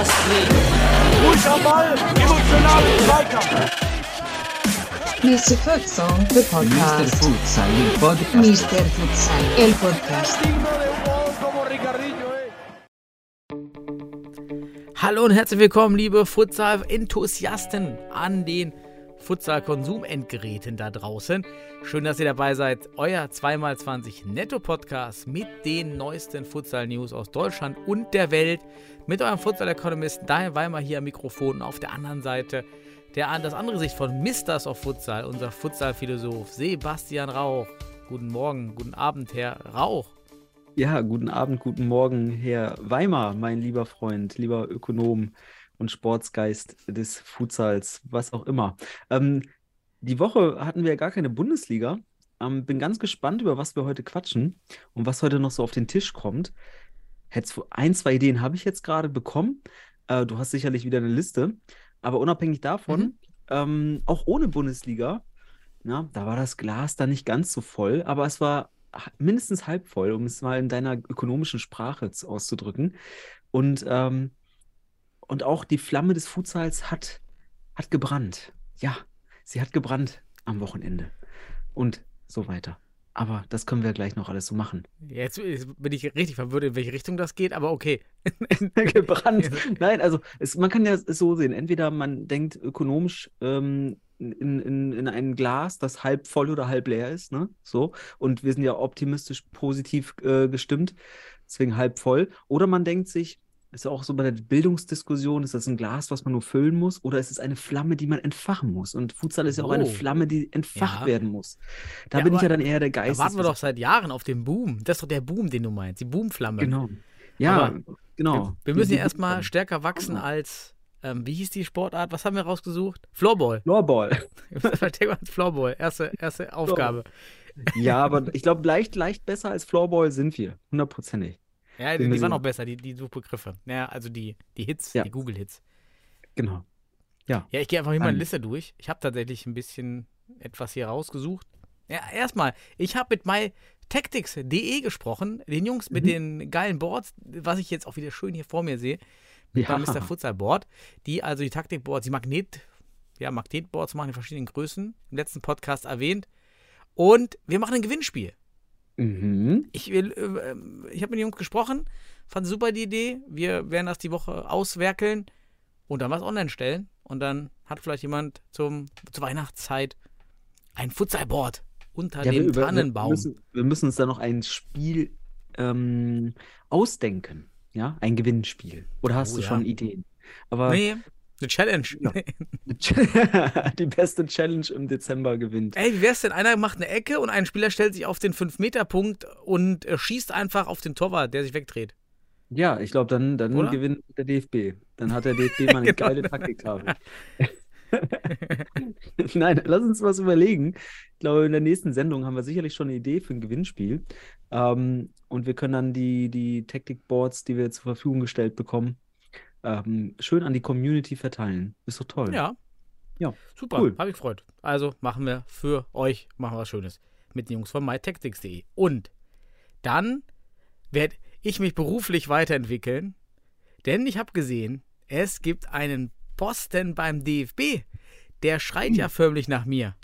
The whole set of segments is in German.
Astrid. Ruhig am Ball, emotionalen Zweikampf. Mr. Futsal, the Mr. podcast. Futsal, il podcast. Mr. Futsal, el podcast. Hallo und herzlich willkommen, liebe Futsal-Enthusiasten an den Futsal-Konsumendgeräten da draußen. Schön, dass ihr dabei seid. Euer 2x20 Netto-Podcast mit den neuesten Futsal-News aus Deutschland und der Welt. Mit eurem Futsal-Economisten Daniel Weimar hier am Mikrofon und auf der anderen Seite der das andere Sicht von Misters of Futsal, unser Futsal-Philosoph Sebastian Rauch. Guten Morgen, guten Abend, Herr Rauch. Ja, guten Abend, guten Morgen, Herr Weimar, mein lieber Freund, lieber Ökonom und Sportsgeist des Futsals, was auch immer. Ähm, die Woche hatten wir ja gar keine Bundesliga. Ähm, bin ganz gespannt, über was wir heute quatschen und was heute noch so auf den Tisch kommt. Hättest du ein, zwei Ideen habe ich jetzt gerade bekommen. Äh, du hast sicherlich wieder eine Liste. Aber unabhängig davon, Mhm. ähm, auch ohne Bundesliga, ja, da war das Glas dann nicht ganz so voll, aber es war mindestens halb voll, um es mal in deiner ökonomischen Sprache auszudrücken. Und, ähm, und auch die Flamme des Futsals hat, hat gebrannt. Ja, sie hat gebrannt am Wochenende. Und so weiter. Aber das können wir gleich noch alles so machen. Jetzt bin ich richtig verwirrt, in welche Richtung das geht, aber okay. gebrannt. Nein, also es, man kann ja es so sehen. Entweder man denkt ökonomisch ähm, in, in, in ein Glas, das halb voll oder halb leer ist, ne? So. Und wir sind ja optimistisch positiv äh, gestimmt, deswegen halb voll. Oder man denkt sich, ist ja auch so bei der Bildungsdiskussion, ist das ein Glas, was man nur füllen muss, oder ist es eine Flamme, die man entfachen muss? Und Futsal ist ja auch eine Oh. Flamme, die entfacht Ja. werden muss. Da Ja, bin ich ja dann eher der Da Geist. warten wir doch seit Jahren auf den Boom. Das ist doch der Boom, den du meinst, die Boomflamme. Genau. Ja, Aber genau. Wir, wir müssen ja erstmal stärker wachsen als, ähm, wie hieß die Sportart? Was haben wir rausgesucht? Floorball. Floorball. Floorball. Floorball. Erste, erste Aufgabe. Ja, aber ich glaube, leicht, leicht besser als Floorball sind wir. Hundertprozentig. Ja, die, die waren auch besser, die, die Suchbegriffe. Ja, also die, die Hits, Ja. die Google-Hits. Genau. Ja, ich gehe einfach hier meine Dann- Liste durch. Ich habe tatsächlich ein bisschen etwas hier rausgesucht. Ja, erstmal, ich habe mit mytactics.de gesprochen, den Jungs mit Mhm. den geilen Boards, was ich jetzt auch wieder schön hier vor mir sehe, mit Ja. Mr. Futsal Board, die also die Taktikboards, die Magnet, ja, Magnetboards machen in verschiedenen Größen, im letzten Podcast erwähnt. Und wir machen ein Gewinnspiel. Mhm. Ich, will, äh, ich habe mit den Jungs gesprochen, fand super die Idee. Wir werden das die Woche auswerkeln und dann was online stellen. Und dann hat vielleicht jemand zum, zur Weihnachtszeit ein Futsalboard unter Ja, wir, dem wir, Tannenbaum. müssen, wir müssen uns da noch ein Spiel ähm, ausdenken. Ja, ein Gewinnspiel. Oder hast Oh, du ja. schon Ideen? Aber nee, eine Challenge. Ja. die beste Challenge im Dezember gewinnt. Ey, wie wär's denn? Einer macht eine Ecke und ein Spieler stellt sich auf den 5-Meter-Punkt und äh, schießt einfach auf den Torwart, der sich wegdreht. Ja, ich glaube, dann, dann Oder? gewinnt der DFB. Dann hat der DFB mal eine Genau. geile Taktiktafel. Nein, lass uns was überlegen. Ich glaube, in der nächsten Sendung haben wir sicherlich schon eine Idee für ein Gewinnspiel. Ähm, und wir können dann die, die Tactic-Boards, die wir zur Verfügung gestellt bekommen, ähm, schön an die Community verteilen. Ist doch toll. Ja. Ja, Super, cool. habe ich gefreut. Also machen wir für euch machen wir was Schönes mit den Jungs von mytactics.de. Und dann werde ich mich beruflich weiterentwickeln, denn ich habe gesehen, es gibt einen Posten beim DFB. Der schreit ja förmlich nach mir.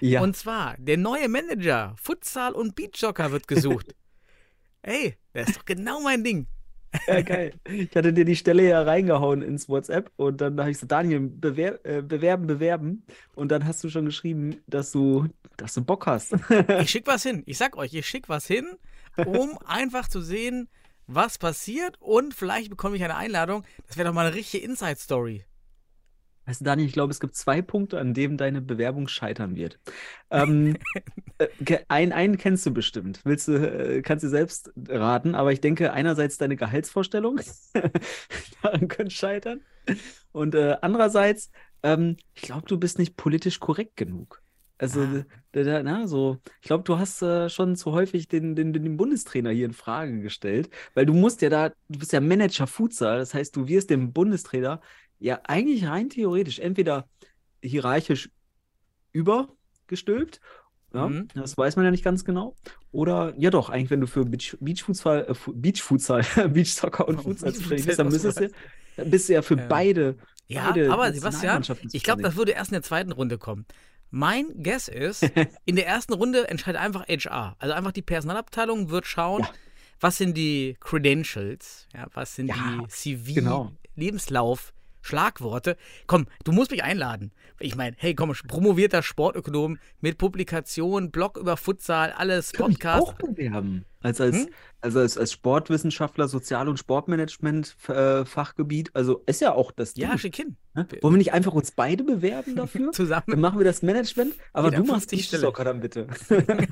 Ja. Und zwar, der neue Manager, Futsal und Beachsoccer wird gesucht. Ey, das ist doch genau mein Ding. Ja, geil. Ich hatte dir die Stelle ja reingehauen ins WhatsApp und dann habe ich so, Daniel, bewer äh, bewerben, bewerben. Und dann hast du schon geschrieben, dass du, dass du Bock hast. Ich schick was hin. Ich sag euch, ich schick was hin, um einfach zu sehen, was passiert und vielleicht bekomme ich eine Einladung. Das wäre doch mal eine richtige Inside-Story. Weißt du, Daniel, ich glaube, es gibt zwei Punkte, an denen deine Bewerbung scheitern wird. Ähm, äh, ein, einen kennst du bestimmt. Willst du, äh, kannst du selbst raten, aber ich denke, einerseits deine Gehaltsvorstellung, daran könnte scheitern. Und äh, andererseits, ähm, ich glaube, du bist nicht politisch korrekt genug. Also, Ah. da, da, na, so, ich glaube, du hast äh, schon zu häufig den, den, den Bundestrainer hier in Frage gestellt, weil du musst ja da, du bist ja Manager Futsal, das heißt, du wirst dem Bundestrainer ja eigentlich rein theoretisch entweder hierarchisch übergestülpt Ja, Mhm. das weiß man ja nicht ganz genau. Oder, ja doch, eigentlich, wenn du für Beach, Beachfutsal, äh, Fu- Beachfutsal, Beachsoccer und Futsal zuständig bist, dann müsstest du bist du ja für Ja. beide, Ja, beide aber Sebastian, ich glaube, das würde erst in der zweiten Runde kommen. Mein Guess ist, in der ersten Runde entscheidet einfach HR. Also einfach die Personalabteilung wird schauen, Ja. was sind die Credentials, ja, was sind die CV, genau. Lebenslauf, Schlagworte. Komm, du musst mich einladen. Ich meine, hey, komm, promovierter Sportökonom mit Publikation, Blog über Futsal, alles, Kann Podcast. auch bewerben. Als, als, Hm? also als, als Sportwissenschaftler, Sozial- und Sportmanagement äh, also ist ja auch das Ja, schick hin. Ne? Wollen wir nicht einfach uns beide bewerben dafür? Dann Zusammen. machen wir das Management, aber Jeder du machst 50 Stelle. Dann bitte.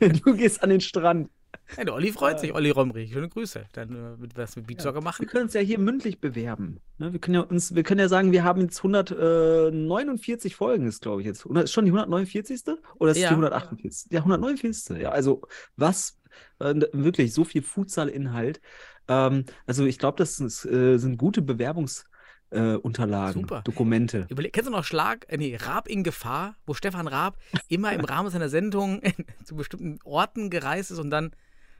Du gehst an den Strand. Ja, der Olli freut sich, Olli Romrich. Schöne Grüße. Dann äh, mit was mit Beachsoccer Wir machen. können uns ja hier mündlich bewerben. Ne? Wir können ja uns, wir können ja sagen, wir haben jetzt 149 Folgen, ist glaube ich jetzt. 100 Ist schon die 149. Oder ist es Ja. die 148? Ja, 149. Ja, also was, äh, wirklich so viel Futsal-Inhalt. Ähm, also ich glaube, das ist, äh, sind gute Bewerbungsunterlagen, äh, Unterlagen, Super. Dokumente. Überleg, kennst du noch Schlag, äh, nee, Raab in Gefahr, wo Stefan Raab immer im Rahmen seiner Sendung zu bestimmten Orten gereist ist und dann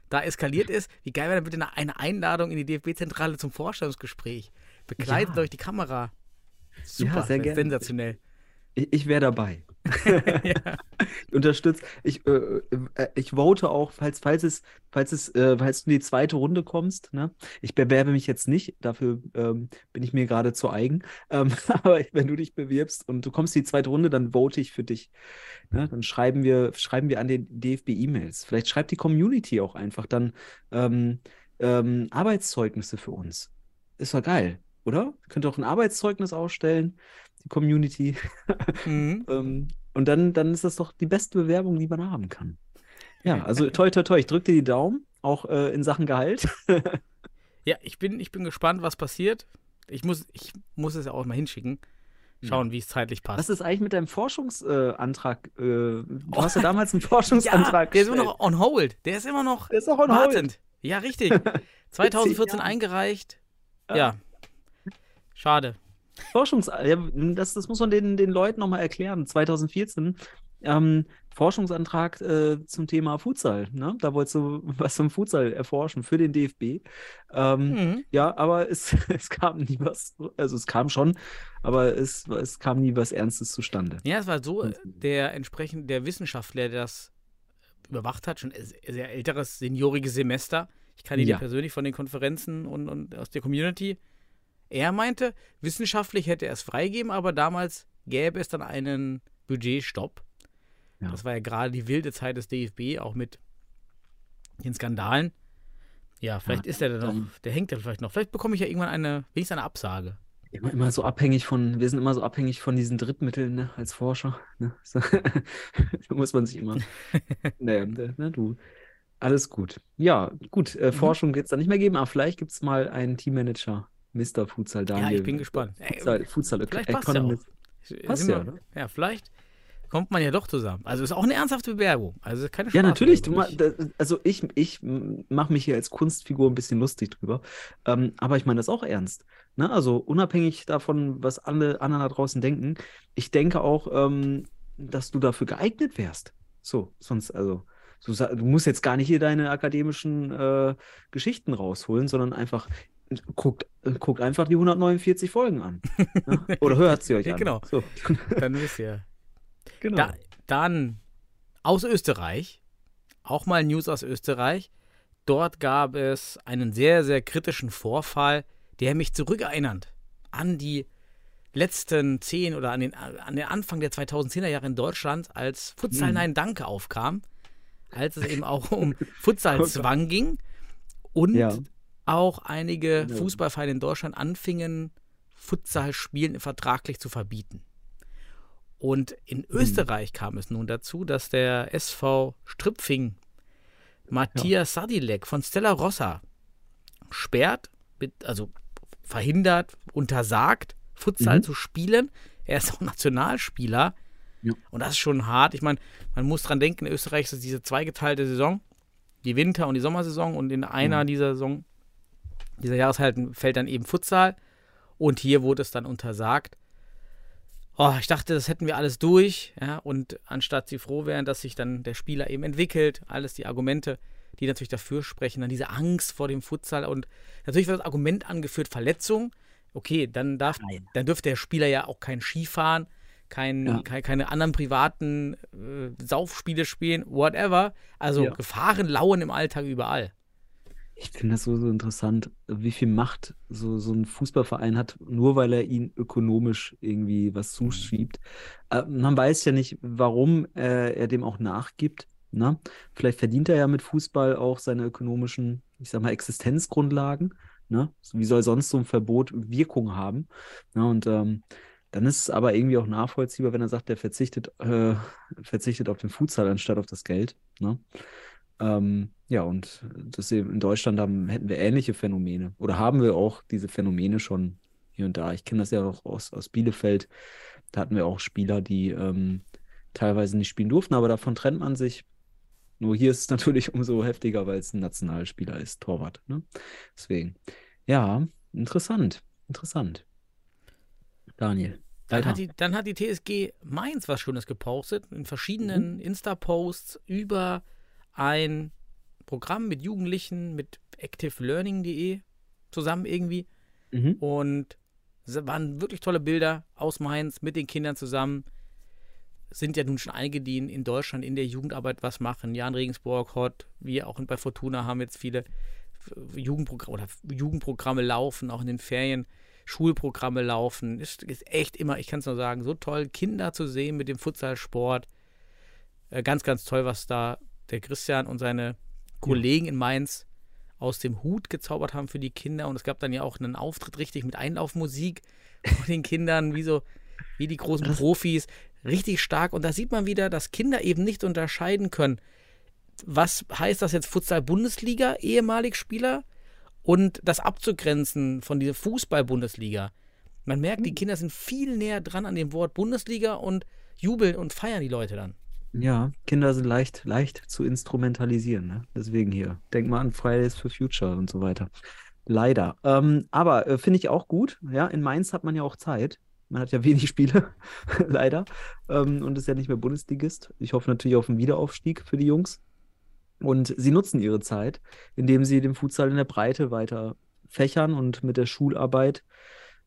da eskaliert ist? Wie geil wäre dann bitte eine- Einladung in die DFB-Zentrale zum Vorstellungsgespräch? Begleitet Ja. durch die Kamera. Super, sehr das ist gerne. sensationell. Ich, ich wäre dabei. ja. Unterstützt. Ich, äh, äh, ich vote auch, falls, falls es, falls es, äh, falls du in die zweite Runde kommst, ne? Ich bewerbe mich jetzt nicht, dafür ähm, bin ich mir gerade zu eigen. Ähm, aber wenn du dich bewirbst und du kommst in die zweite Runde, dann vote ich für dich. Ne? Dann schreiben wir, schreiben wir an den DFB E-Mails. Vielleicht schreibt die Community auch einfach dann ähm, ähm, Arbeitszeugnisse für uns. Ist doch geil, oder? Könnt ihr auch ein Arbeitszeugnis ausstellen, die Community. Mhm. Ähm, und dann, dann ist das doch die beste Bewerbung, die man haben kann. Ja, also toi, toi, toi, ich drücke dir die Daumen, auch äh, in Sachen Gehalt. ja, ich bin, ich bin gespannt, was passiert. Ich muss, ich muss es ja auch mal hinschicken. Schauen, wie es zeitlich passt. Was ist eigentlich mit deinem Forschungsantrag? Äh, du hast ja damals einen Forschungsantrag ja, der ist immer noch on hold. Der ist immer noch Der ist auch on hold. wartend. Ja, richtig. 2014 Jahren. eingereicht. Ja. Schade. Forschungs ja, das, das muss man den, den Leuten nochmal erklären. 2014 ähm, Forschungsantrag äh, zum Thema Futsal. Ne? Da wolltest du was zum Futsal erforschen für den DFB. Ähm, Mhm. Ja, aber es, es kam nie was, also es kam schon, aber es, es kam nie was Ernstes zustande. Ja, es war so, der entsprechend der Wissenschaftler, der das überwacht hat, schon sehr älteres, senioriges Semester. Ich kann ihn Ja. persönlich von den Konferenzen und, und aus der Community. Er meinte, wissenschaftlich hätte er es freigeben, aber damals gäbe es dann einen Budgetstopp. Ja. Das war ja gerade die wilde Zeit des DFB, auch mit den Skandalen. Ja, vielleicht Ja, ist er da noch, dann- der hängt da vielleicht noch. Vielleicht bekomme ich ja irgendwann eine, wenigstens eine Absage. Immer, immer so abhängig von, wir sind immer so abhängig von diesen Drittmitteln, ne, als Forscher. Ne? So, da muss man sich immer. Naja, ne, du. Alles gut. Ja, gut. Mhm. Äh, Forschung wird es dann nicht mehr geben, aber vielleicht gibt es mal einen Teammanager, Mr. Futsal Daniel. Ja, ich bin gespannt. Ey, Futsal, Futsal vielleicht passt ja auch. Economist. Passt ja, ne? ja, vielleicht kommt man ja doch zusammen. Also ist auch eine ernsthafte Bewerbung. Also keine Ja, natürlich. Du, Spaßbewerbung. da, also ich, ich mache mich hier als Kunstfigur ein bisschen lustig drüber. Ähm, aber ich meine das auch ernst. Ne? Also unabhängig davon, was alle anderen da draußen denken, ich denke auch, ähm, dass du dafür geeignet wärst. So, sonst, also, du, du musst jetzt gar nicht hier deine akademischen äh, Geschichten rausholen, sondern einfach guckt, guckt einfach die 149 Folgen an. ne? Oder hört sie euch Ja, an. genau. So, Dann wisst ihr. genau. Da, dann aus Österreich, auch mal News aus Österreich. Dort gab es einen sehr, sehr kritischen Vorfall, der mich zurückerinnert an die letzten zehn oder an den, an den Anfang der 2010er Jahre in Deutschland, als Futsal Mhm. Nein Danke aufkam, als es eben auch um Futsalzwang ging und Ja. Auch einige Ja. Fußballvereine in Deutschland anfingen, Futsalspielen vertraglich zu verbieten. Und in Österreich kam es nun dazu, dass der SV Stripfing Matthias Sadilek von Stella Rossa sperrt, mit, also verhindert, untersagt, Futsal Mhm. zu spielen. Er ist auch Nationalspieler. Ja. Und das ist schon hart. Ich meine, man muss dran denken, in Österreich ist es diese zweigeteilte Saison, die Winter- und die Sommersaison. Und in einer Mhm. dieser Saison, dieser Jahreshalten fällt dann eben Futsal. Und hier wurde es dann untersagt. oh, ich dachte, das hätten wir alles durch, ja, und anstatt sie froh wären, dass sich dann der Spieler eben entwickelt, alles die Argumente, die natürlich dafür sprechen, dann diese Angst vor dem Futsal und natürlich wird das Argument angeführt, Verletzung. Okay, dann darf, Nein. dann dürfte der Spieler ja auch kein Skifahren, kein, Ja. kein, keine anderen privaten äh, Saufspiele spielen, whatever. Also Ja. Gefahren lauern im Alltag überall. Ich finde das so, so interessant, wie viel Macht so, so ein Fußballverein hat, nur weil er ihnen ökonomisch irgendwie was zuschiebt. Äh, man weiß ja nicht, warum äh, er dem auch nachgibt. Ne? Vielleicht verdient er ja mit Fußball auch seine ökonomischen, ich sag mal, Existenzgrundlagen. Ne? Wie soll sonst so ein Verbot Wirkung haben? Ne? Und ähm, dann ist es aber irgendwie auch nachvollziehbar, wenn er sagt, er verzichtet, äh, verzichtet auf den Futsal anstatt auf das Geld. Ne? Ähm, ja, und das eben in Deutschland haben, hätten wir ähnliche Phänomene oder haben wir auch diese Phänomene schon hier und da. Ich kenne das ja auch aus, aus Bielefeld. Da hatten wir auch Spieler, die ähm, teilweise nicht spielen durften, aber davon trennt man sich. Nur hier ist es natürlich umso heftiger, weil es ein Nationalspieler ist, Torwart. Ne? Deswegen, ja, interessant, interessant. Daniel, Dann hat, die, dann hat die TSG Mainz was Schönes gepostet, in verschiedenen Insta-Posts über ein Programm mit Jugendlichen, mit activelearning.de zusammen irgendwie. Mhm. Und es waren wirklich tolle Bilder aus Mainz mit den Kindern zusammen. Es sind ja nun schon einige, die in, in Deutschland in der Jugendarbeit was machen. Jan Regensburg, Hott, wir auch bei Fortuna haben jetzt viele Jugendprogramme oder Jugendprogramme laufen, auch in den Ferien. Schulprogramme laufen. Ist, ist echt immer, ich kann es nur sagen, so toll, Kinder zu sehen mit dem Futsalsport. Äh, ganz, ganz toll, was da der Christian und seine Kollegen in Mainz aus dem Hut gezaubert haben für die Kinder. Und es gab dann ja auch einen Auftritt richtig mit Einlaufmusik von den Kindern, wie so, wie die großen Profis. Richtig stark. Und da sieht man wieder, dass Kinder eben nicht unterscheiden können. Was heißt das jetzt Futsal-Bundesliga, ehemalig Spieler? Und das abzugrenzen von dieser Fußball-Bundesliga. Man merkt, die Kinder sind viel näher dran an dem Wort Bundesliga und jubeln und feiern die Leute dann. Ja, Kinder sind leicht, leicht zu instrumentalisieren. Ne? Deswegen hier. Denk mal an Fridays for Future und so weiter. Leider. Ähm, aber äh, finde ich auch gut. Ja, in Mainz hat man ja auch Zeit. Man hat ja wenig Spiele, leider. Ähm, und ist ja nicht mehr Bundesligist. Ich hoffe natürlich auf einen Wiederaufstieg für die Jungs. Und sie nutzen ihre Zeit, indem sie den Futsal in der Breite weiter fächern und mit der Schularbeit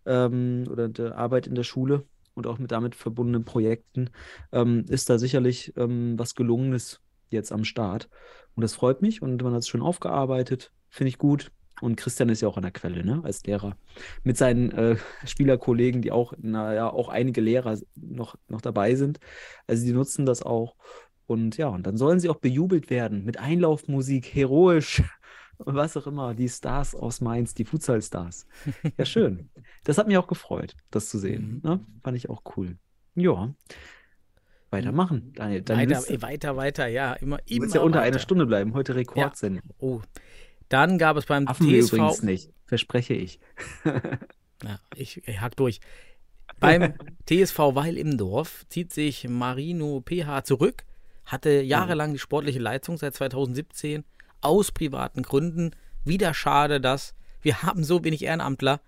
ähm, oder der Arbeit in der Schule und auch mit damit verbundenen Projekten ähm, ist da sicherlich ähm, was Gelungenes jetzt am Start. Und das freut mich und man hat es schon aufgearbeitet, finde ich gut. Und Christian ist ja auch an der Quelle, ne, als Lehrer. Mit seinen äh, Spielerkollegen, die auch, naja, auch einige Lehrer noch, noch dabei sind. Also die nutzen das auch. Und ja, und dann sollen sie auch bejubelt werden mit Einlaufmusik, heroisch, was auch immer, die Stars aus Mainz, die Futsal-Stars. Ja, schön. Das hat mich auch gefreut, das zu sehen. Mhm. Ne? Fand ich auch cool. Ja. Weitermachen, Daniel. Deine Weiter, ey, weiter, weiter, ja, immer, Du immer willst ja unter weiter. einer Stunde bleiben. Heute Rekordsendung. Oh. Dann gab es beim Affen TSV. übrigens nicht. Verspreche ich. Ja, ich, ich hack durch. Beim TSV Weil im Dorf zieht sich Marino PH zurück, hatte jahrelang die sportliche Leitung seit 2017 aus privaten Gründen. Wieder schade, dass wir haben so wenig Ehrenamtler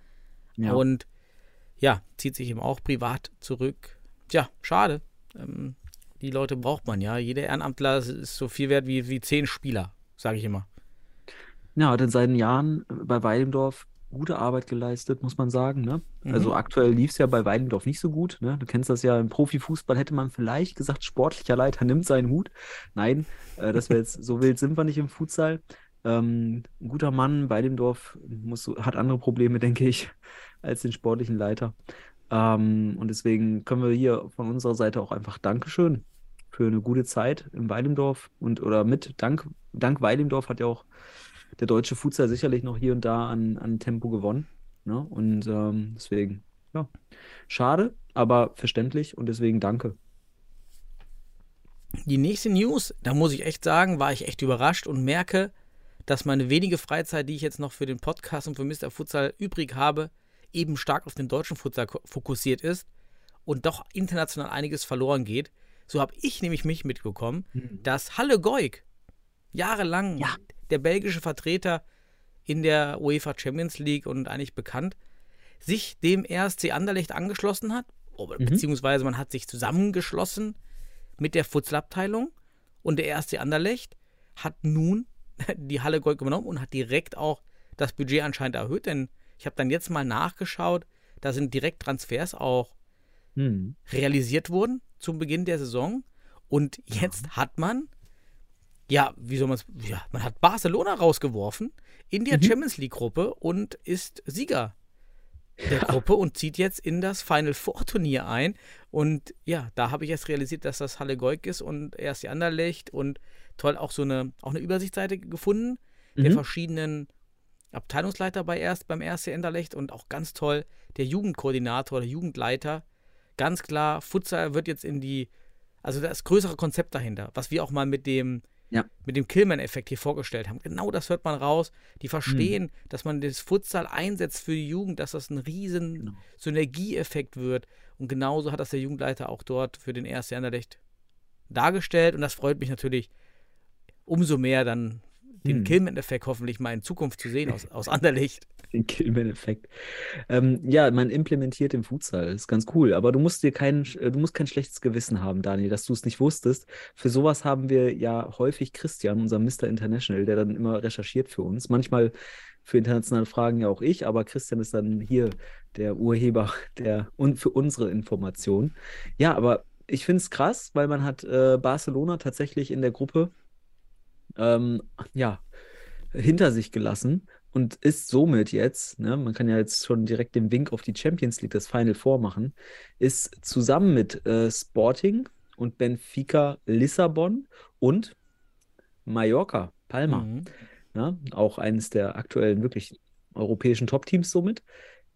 Ja. und ja, zieht sich eben auch privat zurück. Tja, schade. Ähm, die Leute braucht man ja. Jeder Ehrenamtler ist so viel wert wie, wie zehn Spieler, sage ich immer. Ja, hat in seinen Jahren bei Weidendorf gute Arbeit geleistet, muss man sagen. Ne? Mhm. Also aktuell lief es ja bei Weidendorf nicht so gut. Ne? Du kennst das ja, im Profifußball hätte man vielleicht gesagt, sportlicher Leiter nimmt seinen Hut. Nein, äh, das wäre jetzt, so wild sind wir nicht im Futsal. Ähm, ein guter Mann, Weidendorf muss, hat andere Probleme, denke ich, als den sportlichen Leiter. Ähm, und deswegen können wir hier von unserer Seite auch einfach Dankeschön für eine gute Zeit im Weidendorf und oder mit Dank, Dank Weidendorf hat ja auch der deutsche Futsal sicherlich noch hier und da an, an Tempo gewonnen. Ne? Und ähm, deswegen, ja, schade, aber verständlich und deswegen danke. Die nächste News, da muss ich echt sagen, war ich echt überrascht und merke, dass meine wenige Freizeit, die ich jetzt noch für den Podcast und für Mr. Futsal übrig habe, eben stark auf den deutschen Futsal fokussiert ist und doch international einiges verloren geht. So habe ich nämlich mich mitbekommen, dass Halle Goik, jahrelang Ja. Der belgische Vertreter in der UEFA Champions League und eigentlich bekannt, sich dem RSC Anderlecht angeschlossen hat oder- beziehungsweise man hat sich zusammengeschlossen mit der Futsalabteilung und der erste Anderlecht hat nun die Halle Gold genommen und hat direkt auch das Budget anscheinend erhöht, denn ich habe dann jetzt mal nachgeschaut, da sind direkt Transfers auch Hm. realisiert worden zum Beginn der Saison. Und jetzt hat man, ja, wie soll man es, ja, man hat Barcelona rausgeworfen in der Champions League-Gruppe und ist Sieger der Gruppe und zieht jetzt in das Final Four Turnier ein. Und ja, da habe ich erst realisiert, dass das Halle Goik ist und erst die Anderlecht und toll auch so eine, auch eine Übersichtsseite gefunden der Mhm. verschiedenen Abteilungsleiter bei erst beim RC Anderlecht und auch ganz toll der Jugendkoordinator, der Jugendleiter. Ganz klar, Futsal wird jetzt in die, also das größere Konzept dahinter, was wir auch mal mit dem, Ja. mit dem Killman-Effekt hier vorgestellt haben. Genau das hört man raus. Die verstehen, dass man das Futsal einsetzt für die Jugend, dass das ein riesen Genau. Synergieeffekt wird. Und genauso hat das der Jugendleiter auch dort für den RC Anderlecht dargestellt. Und das freut mich natürlich umso mehr, dann den Hm. Killman-Effekt hoffentlich mal in Zukunft zu sehen aus, aus Anderlecht. Den Killman-Effekt. Ähm, ja, man implementiert den Futsal, ist ganz cool. Aber du musst dir kein, äh, du musst kein schlechtes Gewissen haben, Daniel, dass du es nicht wusstest. Für sowas haben wir ja häufig Christian, unser Mr. International, der dann immer recherchiert für uns. Manchmal für internationale Fragen ja auch ich, aber Christian ist dann hier der Urheber der und für unsere Informationen. Ja, aber ich finde es krass, weil man hat äh, Barcelona tatsächlich in der Gruppe ähm, ja, hinter sich gelassen und ist somit jetzt, ne, man kann ja jetzt schon direkt den Wink auf die Champions League, das Final Four machen, ist zusammen mit äh, Sporting und Benfica Lissabon und Mallorca, Palma, Mhm. ne, auch eines der aktuellen wirklich europäischen Top-Teams somit.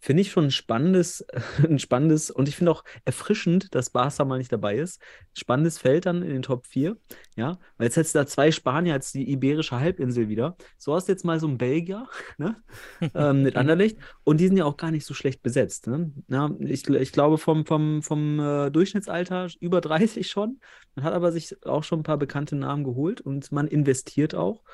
Finde ich schon ein spannendes, ein spannendes und ich finde auch erfrischend, dass Barca mal nicht dabei ist. Spannendes Feld dann in den Top 4. Ja, weil jetzt hättest du da zwei Spanier als die iberische Halbinsel wieder. So hast du jetzt mal so einen Belgier, ne? ähm, mit Anderlecht. Und die sind ja auch gar nicht so schlecht besetzt. Ne? Ja, ich, ich glaube, vom, vom, vom äh, Durchschnittsalter über 30 schon. Man hat aber sich auch schon ein paar bekannte Namen geholt und man investiert auch.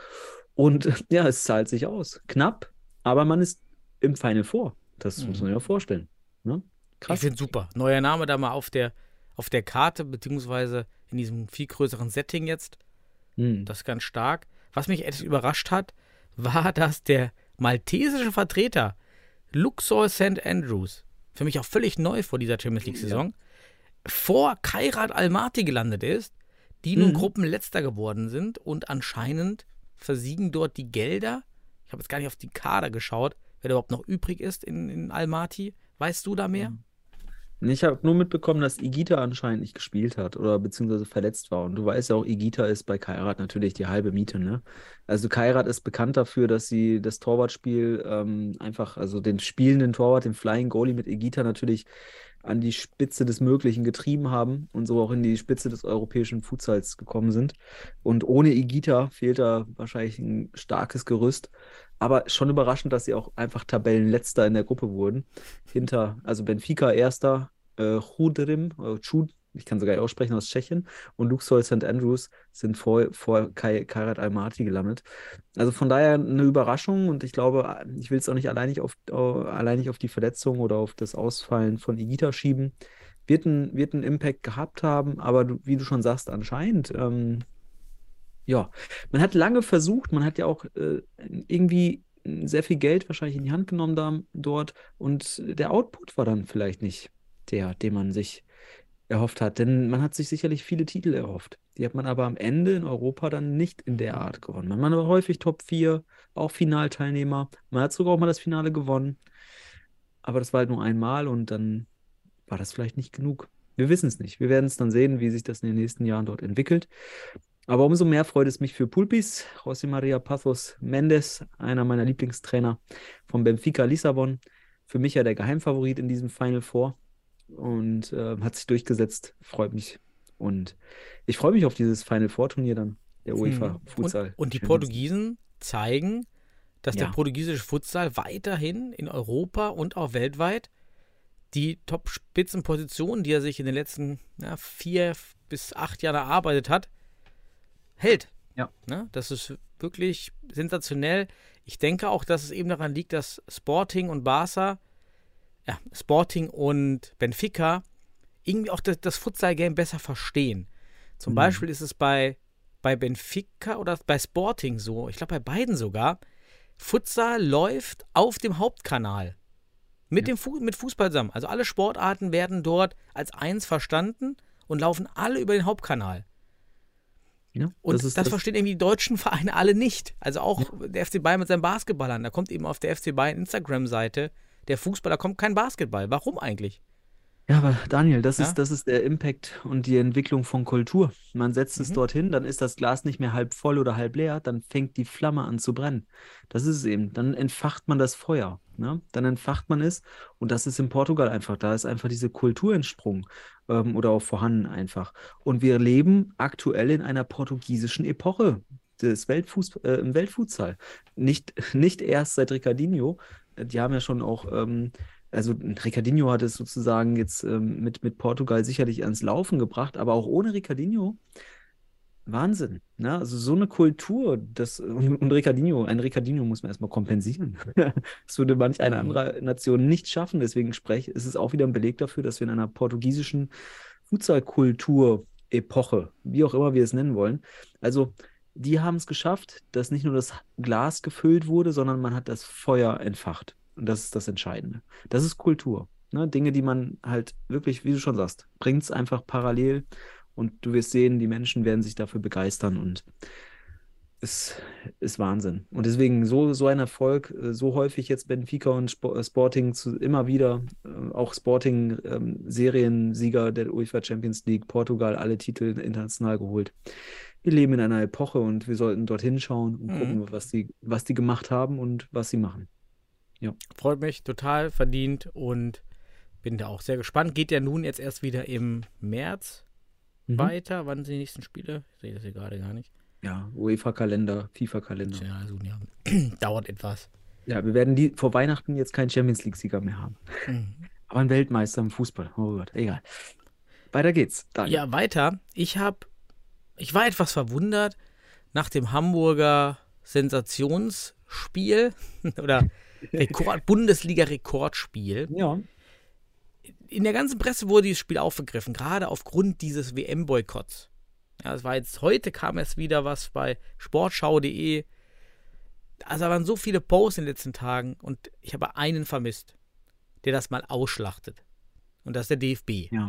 Und ja, es zahlt sich aus. Knapp, aber man ist im Final Four. Das muss man ja vorstellen. Ne? Ich Krass. finde super. Neuer Name da mal auf der, auf der Karte, beziehungsweise in diesem viel größeren Setting jetzt. Hm. Das ist ganz stark. Was mich etwas überrascht hat, war, dass der maltesische Vertreter Luxor St. Andrews, für mich auch völlig neu vor dieser Champions League-Saison, vor Kairat Almaty gelandet ist, die nun Mhm. Gruppenletzter geworden sind und anscheinend versiegen dort die Gelder. Ich habe jetzt gar nicht auf die Kader geschaut, wer überhaupt noch übrig ist in, in Almaty. Weißt du da mehr? Ich habe nur mitbekommen, dass Igita anscheinend nicht gespielt hat oder beziehungsweise verletzt war. Und du weißt ja auch, Igita ist bei Kairat natürlich die halbe Miete, ne? Also Kairat ist bekannt dafür, dass sie das Torwartspiel ähm, einfach, also den spielenden Torwart, den Flying Goalie mit Igita natürlich an die Spitze des Möglichen getrieben haben und so auch in die Spitze des europäischen Futsals gekommen sind. Und ohne Igita fehlt da wahrscheinlich ein starkes Gerüst. Aber schon überraschend, dass sie auch einfach Tabellenletzter in der Gruppe wurden. Hinter, also Benfica erster, äh, Chudrim, äh, Chud, ich kann sogar aussprechen, aus Tschechien. Und Luxor St. Andrews sind vor, vor Kai, Kairat Almaty gelandet. Also von daher eine Überraschung und ich glaube, ich will es auch nicht alleinig auf, äh, alleinig auf die Verletzung oder auf das Ausfallen von Igita schieben. Wird ein, wird einen Impact gehabt haben, aber du, wie du schon sagst, anscheinend ähm, ja, man hat lange versucht, man hat ja auch äh, irgendwie sehr viel Geld wahrscheinlich in die Hand genommen da, dort und der Output war dann vielleicht nicht der, den man sich erhofft hat, denn man hat sich sicherlich viele Titel erhofft. Die hat man aber am Ende in Europa dann nicht in der Art gewonnen. Man war häufig Top 4, auch Finalteilnehmer. Man hat sogar auch mal das Finale gewonnen, aber das war halt nur einmal und dann war das vielleicht nicht genug. Wir wissen es nicht. Wir werden es dann sehen, wie sich das in den nächsten Jahren dort entwickelt. Aber umso mehr freut es mich für Pulpis, José María Pazos Mendes, einer meiner Lieblingstrainer von Benfica Lissabon. Für mich ja der Geheimfavorit in diesem Final Four und äh, hat sich durchgesetzt. Freut mich. Und ich freue mich auf dieses Final Four Turnier dann, der UEFA Mhm. Futsal. Und, und die. Portugiesen zeigen, dass der Ja. portugiesische Futsal weiterhin in Europa und auch weltweit die Top-Spitzenpositionen, die er sich in den letzten ja, vier bis acht Jahren erarbeitet hat, hält. Ja. Ne? Das ist wirklich sensationell. Ich denke auch, dass es eben daran liegt, dass Sporting und Barca, ja, Sporting und Benfica irgendwie auch das, das Futsal-Game besser verstehen. Zum Mhm. Beispiel ist es bei, bei Benfica oder bei Sporting so, ich glaube bei beiden sogar, Futsal läuft auf dem Hauptkanal. Mit, dem Fu mit Fußball zusammen. Also alle Sportarten werden dort als eins verstanden und laufen alle über den Hauptkanal. Ja, Und das, ist das- verstehen irgendwie die deutschen Vereine alle nicht. Also auch der FC Bayern mit seinen Basketballern. Da kommt eben auf der FC Bayern Instagram-Seite der Fußball, da kommt kein Basketball. Warum eigentlich? Ja, aber Daniel, das Ja? ist, das ist der Impact und die Entwicklung von Kultur. Man setzt es Mhm. dorthin, dann ist das Glas nicht mehr halb voll oder halb leer, dann fängt die Flamme an zu brennen. Das ist es eben. Dann entfacht man das Feuer. Ne? Dann entfacht man es und das ist in Portugal einfach. Da ist einfach diese Kultur entsprungen ähm, oder auch vorhanden einfach. Und wir leben aktuell in einer portugiesischen Epoche des Weltfuß äh, im Weltfutsal. Nicht, nicht erst seit Ricardinho. Die haben ja schon auch ähm, also Ricardinho hat es sozusagen jetzt ähm, mit, mit Portugal sicherlich ans Laufen gebracht, aber auch ohne Ricardinho, Wahnsinn. Ne? Also so eine Kultur, das, und, und Ricardinho, ein Ricardinho muss man erstmal kompensieren. Das würde manch eine andere Nation nicht schaffen. Deswegen spreche, ist es auch wieder ein Beleg dafür, dass wir in einer portugiesischen Futsal-Kultur-Epoche, wie auch immer wir es nennen wollen, also die haben es geschafft, dass nicht nur das Glas gefüllt wurde, sondern man hat das Feuer entfacht. Und das ist das Entscheidende. Das ist Kultur. Ne? Dinge, die man halt wirklich, wie du schon sagst, bringt es einfach parallel und du wirst sehen, die Menschen werden sich dafür begeistern und es ist Wahnsinn. Und deswegen so, so ein Erfolg, äh, so häufig jetzt Benfica und äh, Sporting zu, immer wieder, äh, auch Sporting ähm, Seriensieger der UEFA Champions League, Portugal, alle Titel international geholt. Wir leben in einer Epoche und wir sollten dorthin schauen und Mhm. gucken, was die, was die gemacht haben und was sie machen. Freut mich, total verdient und bin da auch sehr gespannt. Geht ja nun jetzt erst wieder im März Mhm. weiter. Wann sind die nächsten Spiele? Ich sehe das hier gerade gar nicht. Ja, UEFA-Kalender, FIFA-Kalender. Ja, also, ja. Dauert etwas. Ja, wir werden die vor Weihnachten jetzt keinen Champions League-Sieger mehr haben. Mhm. Aber ein Weltmeister im Fußball. Oh Gott, egal. Weiter geht's. Daniel. Ja, weiter. Ich habe, ich war etwas verwundert nach dem Hamburger Sensationsspiel oder Rekord, Bundesliga-Rekordspiel. Ja. In der ganzen Presse wurde dieses Spiel aufgegriffen, gerade aufgrund dieses WM-Boykotts. Ja, es war jetzt heute kam es wieder was bei sportschau.de. Also da waren so viele Posts in den letzten Tagen und ich habe einen vermisst, der das mal ausschlachtet. Und das ist der DFB. Ja.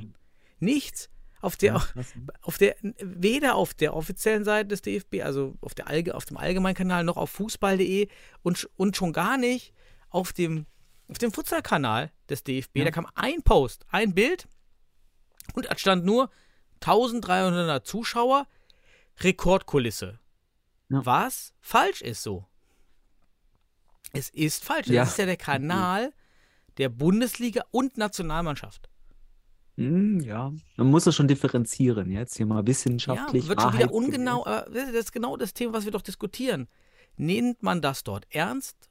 Nichts auf der, Ja, auf der, weder auf der offiziellen Seite des DFB, also auf, der Allge, auf dem Allgemeinkanal, noch auf fußball.de und, und schon gar nicht auf dem, auf dem Futsal-Kanal des DFB. Ja. Da kam ein Post, ein Bild und da stand nur 1300 Zuschauer, Rekordkulisse. Ja. Was falsch ist so. Es ist falsch. Ja. Das ist ja der Kanal der Bundesliga und Nationalmannschaft. Hm, ja. Man muss das schon differenzieren. Jetzt hier mal wissenschaftlich. Ja, wird schon wieder ungenau, aber das ist genau das Thema, was wir doch diskutieren. Nimmt man das dort ernst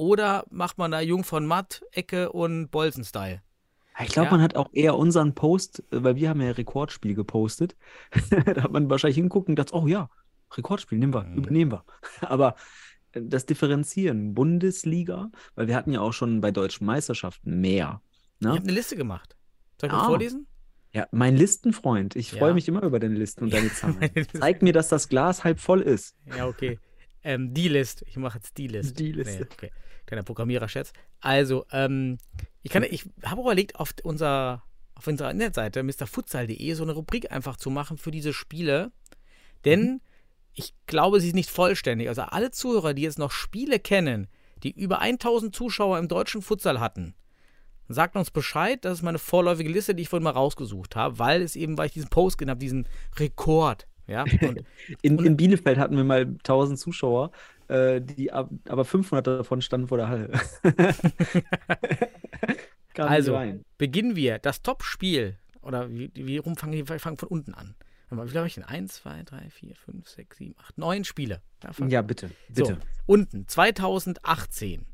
oder macht man da Jung von Matt, Ecke und Bolzen-Style? Ich glaube, Ja. man hat auch eher unseren Post, weil wir haben ja Rekordspiel gepostet. da hat man wahrscheinlich hingeguckt und gedacht, oh ja, Rekordspiel, nehmen wir, Mhm. übernehmen wir. Aber äh, das Differenzieren, Bundesliga, weil wir hatten ja auch schon bei deutschen Meisterschaften mehr. Ich Ne? habe eine Liste gemacht. Soll ich mal Ah. vorlesen? Ja, mein Listenfreund, ich Ja. freue mich immer über deine Listen und deine Zahlen. Zeig mir, dass das Glas halb voll ist. Ja, okay. Ähm, die List. Ich mache jetzt die List. Die Liste. Nee, okay. Kleiner Programmierer-Scherz. Also, ähm, ich, kann- ich habe überlegt, auf unser, auf unserer Internetseite mrfutsal.de so eine Rubrik einfach zu machen für diese Spiele. Denn Mhm. ich glaube, sie ist nicht vollständig. Also alle Zuhörer, die jetzt noch Spiele kennen, die über 1000 Zuschauer im deutschen Futsal hatten, sagt uns Bescheid. Das ist meine vorläufige Liste, die ich vorhin mal rausgesucht habe, weil es eben, weil ich diesen Post gesehen habe, diesen Rekord. Ja, und In, Und- in Bielefeld hatten wir mal 1000 Zuschauer, äh, die, ab- aber 500 davon standen vor der Halle. Also, beginnen wir. Das Top-Spiel. Oder wie, wie rum fangen? Wir fangen von unten an. Wie glaube ich denn? 1, 2, 3, 4, 5, 6, 7, 8, 9 Spiele. Ja, Ja, bitte, so, bitte. unten. 2018.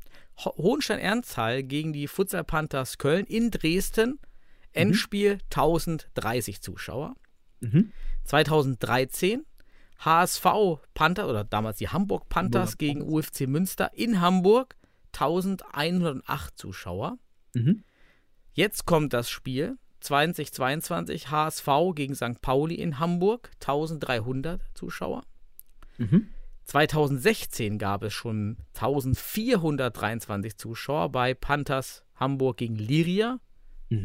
Ho Hohenstein-Ernstthal gegen die Futsal Panthers Köln in Dresden. Endspiel 1030 Zuschauer. Mhm. 2013 HSV Panther oder damals die Hamburg Panthers Hamburger gegen. UFC Münster in Hamburg 1108 Zuschauer. Mhm. Jetzt kommt das Spiel 2022 HSV gegen St. Pauli in Hamburg, 1300 Zuschauer. Mhm. 2016 gab es schon 1423 Zuschauer bei Panthers Hamburg gegen Liria,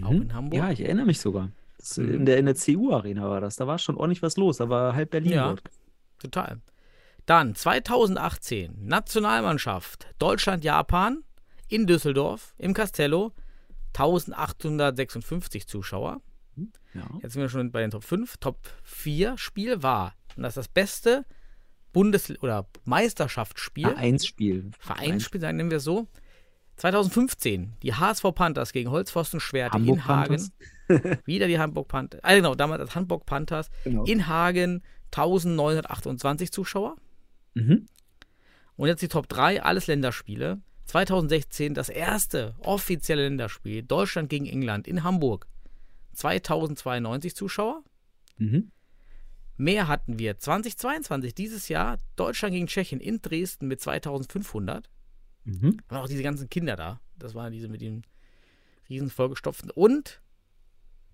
auch Mhm. in Hamburg. Ja, ich erinnere mich sogar. Mhm. in der, in der CU-Arena war das. Da war schon ordentlich was los. Da war halb Berlin Ja. dort. Total. Dann 2018 Nationalmannschaft Deutschland-Japan in Düsseldorf im Castello 1856 Zuschauer. Ja. Jetzt sind wir schon bei den Top 5. Top 4 Spiel war, und das ist das beste Bundes- oder Meisterschaftsspiel, Vereinsspiel. Vereinsspiel, sagen nennen wir es so. 2015 die HSV Panthers gegen Holzpfosten Schwerte Hamburg in Hagen. Panthers. Wieder die Hamburg Panthers. Ah, genau, damals als Hamburg Panthers. Genau. In Hagen 1928 Zuschauer. Mhm. Und jetzt die Top 3, alles Länderspiele. 2016 das erste offizielle Länderspiel, Deutschland gegen England in Hamburg. 2092 Zuschauer. Mhm. Mehr hatten wir 2022, dieses Jahr, Deutschland gegen Tschechien in Dresden mit 2500. Mhm. Waren auch diese ganzen Kinder da. Das waren diese mit den riesen vollgestopften. Und,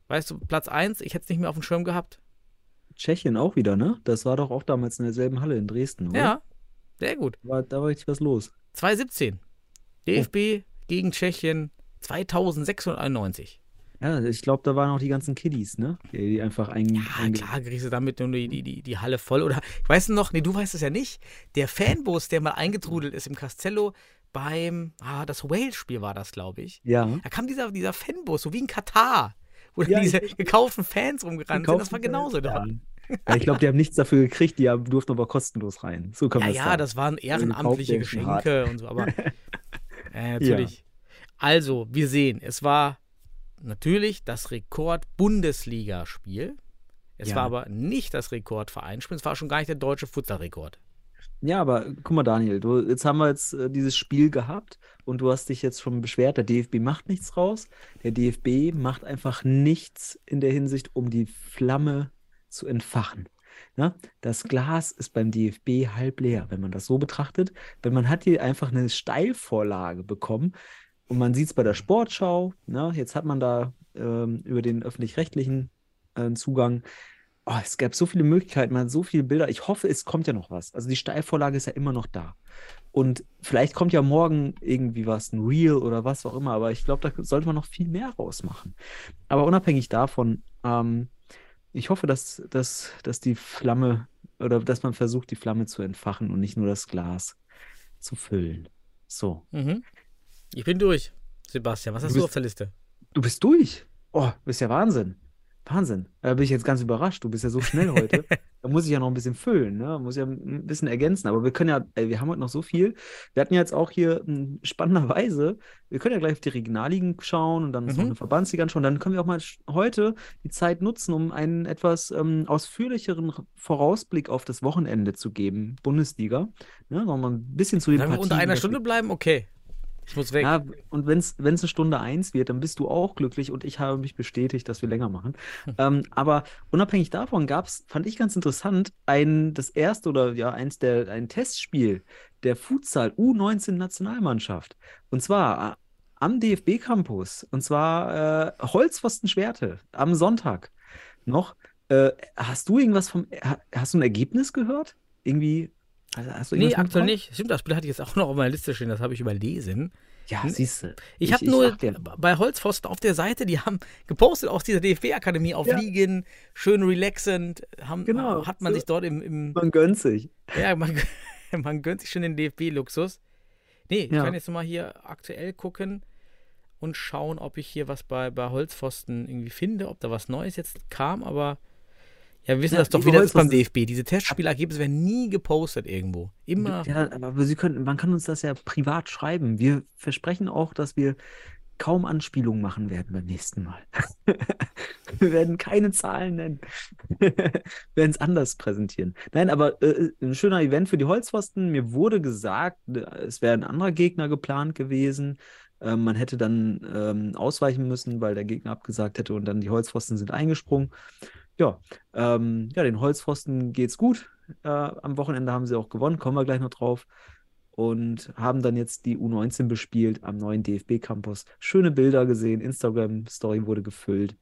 weißt du, Platz 1, ich hätte es nicht mehr auf dem Schirm gehabt. Tschechien auch wieder, ne? Das war doch auch damals in derselben Halle in Dresden, oder? Ja, sehr gut. War, da war richtig was los. 2017, DFB gegen Tschechien 2691. Ja, ich glaube, da waren auch die ganzen Kiddies, ne? Die, die einfach ein, Ja, ein klar, kriegst du damit nur die, die, die, die Halle voll. Oder, weißt du noch, nee, du weißt es ja nicht, der Fanbus, der mal eingetrudelt ist im Castello beim, ah, das Wales-Spiel war das, glaube ich. Ja. Da kam dieser, dieser Fanbus, so wie in Katar, dann Ja, diese gekauften Fans rumgerannt sind. Das war genauso ja. dort. Ja, ich glaube, die haben nichts dafür gekriegt, die haben, durften aber kostenlos rein. So kann Ja, ja, sagen. das waren ehrenamtliche. Geschenke und so, aber äh, natürlich. Also, wir sehen, es war natürlich das Rekord-Bundesligaspiel. Es Ja. war aber nicht das Rekordvereinsspiel, es war schon gar nicht der deutsche Futsalrekord. Ja, aber guck mal, Daniel, du, jetzt haben wir jetzt äh, dieses Spiel gehabt und du hast dich jetzt schon beschwert, der DFB macht nichts raus. Der DFB macht einfach nichts in der Hinsicht, um die Flamme zu entfachen. Ne? Das Glas ist beim DFB halb leer, wenn man das so betrachtet. Wenn man hat hier einfach eine Steilvorlage bekommen und man sieht es bei der Sportschau. Ne? Jetzt hat man da ähm, über den öffentlich-rechtlichen äh, Zugang Oh, es gab so viele Möglichkeiten, man hat so viele Bilder. Ich hoffe, es kommt ja noch was. Also die Steilvorlage ist ja immer noch da. Und vielleicht kommt ja morgen irgendwie was, ein Reel oder was auch immer. Aber ich glaube, da sollte man noch viel mehr rausmachen. Aber unabhängig davon, ähm, ich hoffe, dass, dass, dass die Flamme oder dass man versucht, die Flamme zu entfachen und nicht nur das Glas zu füllen. So. Mhm. Ich bin durch. Sebastian, was hast Du du bist- auf der Liste? Du bist durch. Oh, bist ja Wahnsinn. Wahnsinn. Da bin ich jetzt ganz überrascht. Du bist ja so schnell heute. Da muss ich ja noch ein bisschen füllen, ne? Muss ja ein bisschen ergänzen. Aber wir können ja, ey, wir haben heute noch so viel. Wir hatten ja jetzt auch hier m, spannenderweise, wir können ja gleich auf die Regionalligen schauen und dann Mhm. eine Verbandsliga anschauen. Dann können wir auch mal heute die Zeit nutzen, um einen etwas ähm, ausführlicheren Vorausblick auf das Wochenende zu geben. Bundesliga. Ne? Noch mal ein bisschen zu den Sollen wir unter einer wir- Stunde bleiben? Okay. Ich muss weg. ja, und wenn es eine Stunde eins wird, dann bist du auch glücklich und ich habe mich bestätigt, dass wir länger machen. Ähm, aber unabhängig davon gab es, fand ich ganz interessant, ein, das erste oder ja, eins der, ein Testspiel der Futsal U19-Nationalmannschaft. Und zwar äh, am DFB-Campus. Und zwar äh, Holzpfosten Schwerte am Sonntag noch. Äh, hast du irgendwas vom, ha- hast du ein Ergebnis gehört? Irgendwie, also hast du nee, aktuell nicht. Stimmt, das Spiel hatte ich jetzt auch noch auf meiner Liste stehen, das habe ich überlesen. Ja, siehst du. Ich, habe nur dir, bei Holzpfosten auf der Seite, die haben gepostet aus dieser DFB-Akademie auf Ja. Liegen, schön relaxend, haben, Genau, hat man so. sich dort im, im man gönnt sich. ja, man, man gönnt sich schon den DFB-Luxus. Nee, ich Ja. kann jetzt mal hier aktuell gucken und schauen, ob ich hier was bei, bei Holzpfosten irgendwie finde, ob da was Neues jetzt kam, aber ja, wir wissen Ja, das doch wieder das beim DFB. Diese Testspielergebnisse werden nie gepostet irgendwo. Immer. Ja, aber Sie können, man kann uns das ja privat schreiben. Wir versprechen auch, dass wir kaum Anspielungen machen werden beim nächsten Mal. wir werden keine Zahlen nennen. wir werden es anders präsentieren. Nein, aber äh, ein schöner Event für die Holzpfosten. Mir wurde gesagt, äh, es wäre ein anderer Gegner geplant gewesen. Ähm, man hätte dann ähm, ausweichen müssen, weil der Gegner abgesagt hätte und dann die Holzpfosten sind eingesprungen. Ja, ähm, ja, den Holzpfosten geht's gut. Äh, am Wochenende haben sie auch gewonnen, kommen wir gleich noch drauf. Und haben dann jetzt die U19 bespielt am neuen DFB-Campus. Schöne Bilder gesehen, Instagram-Story wurde gefüllt.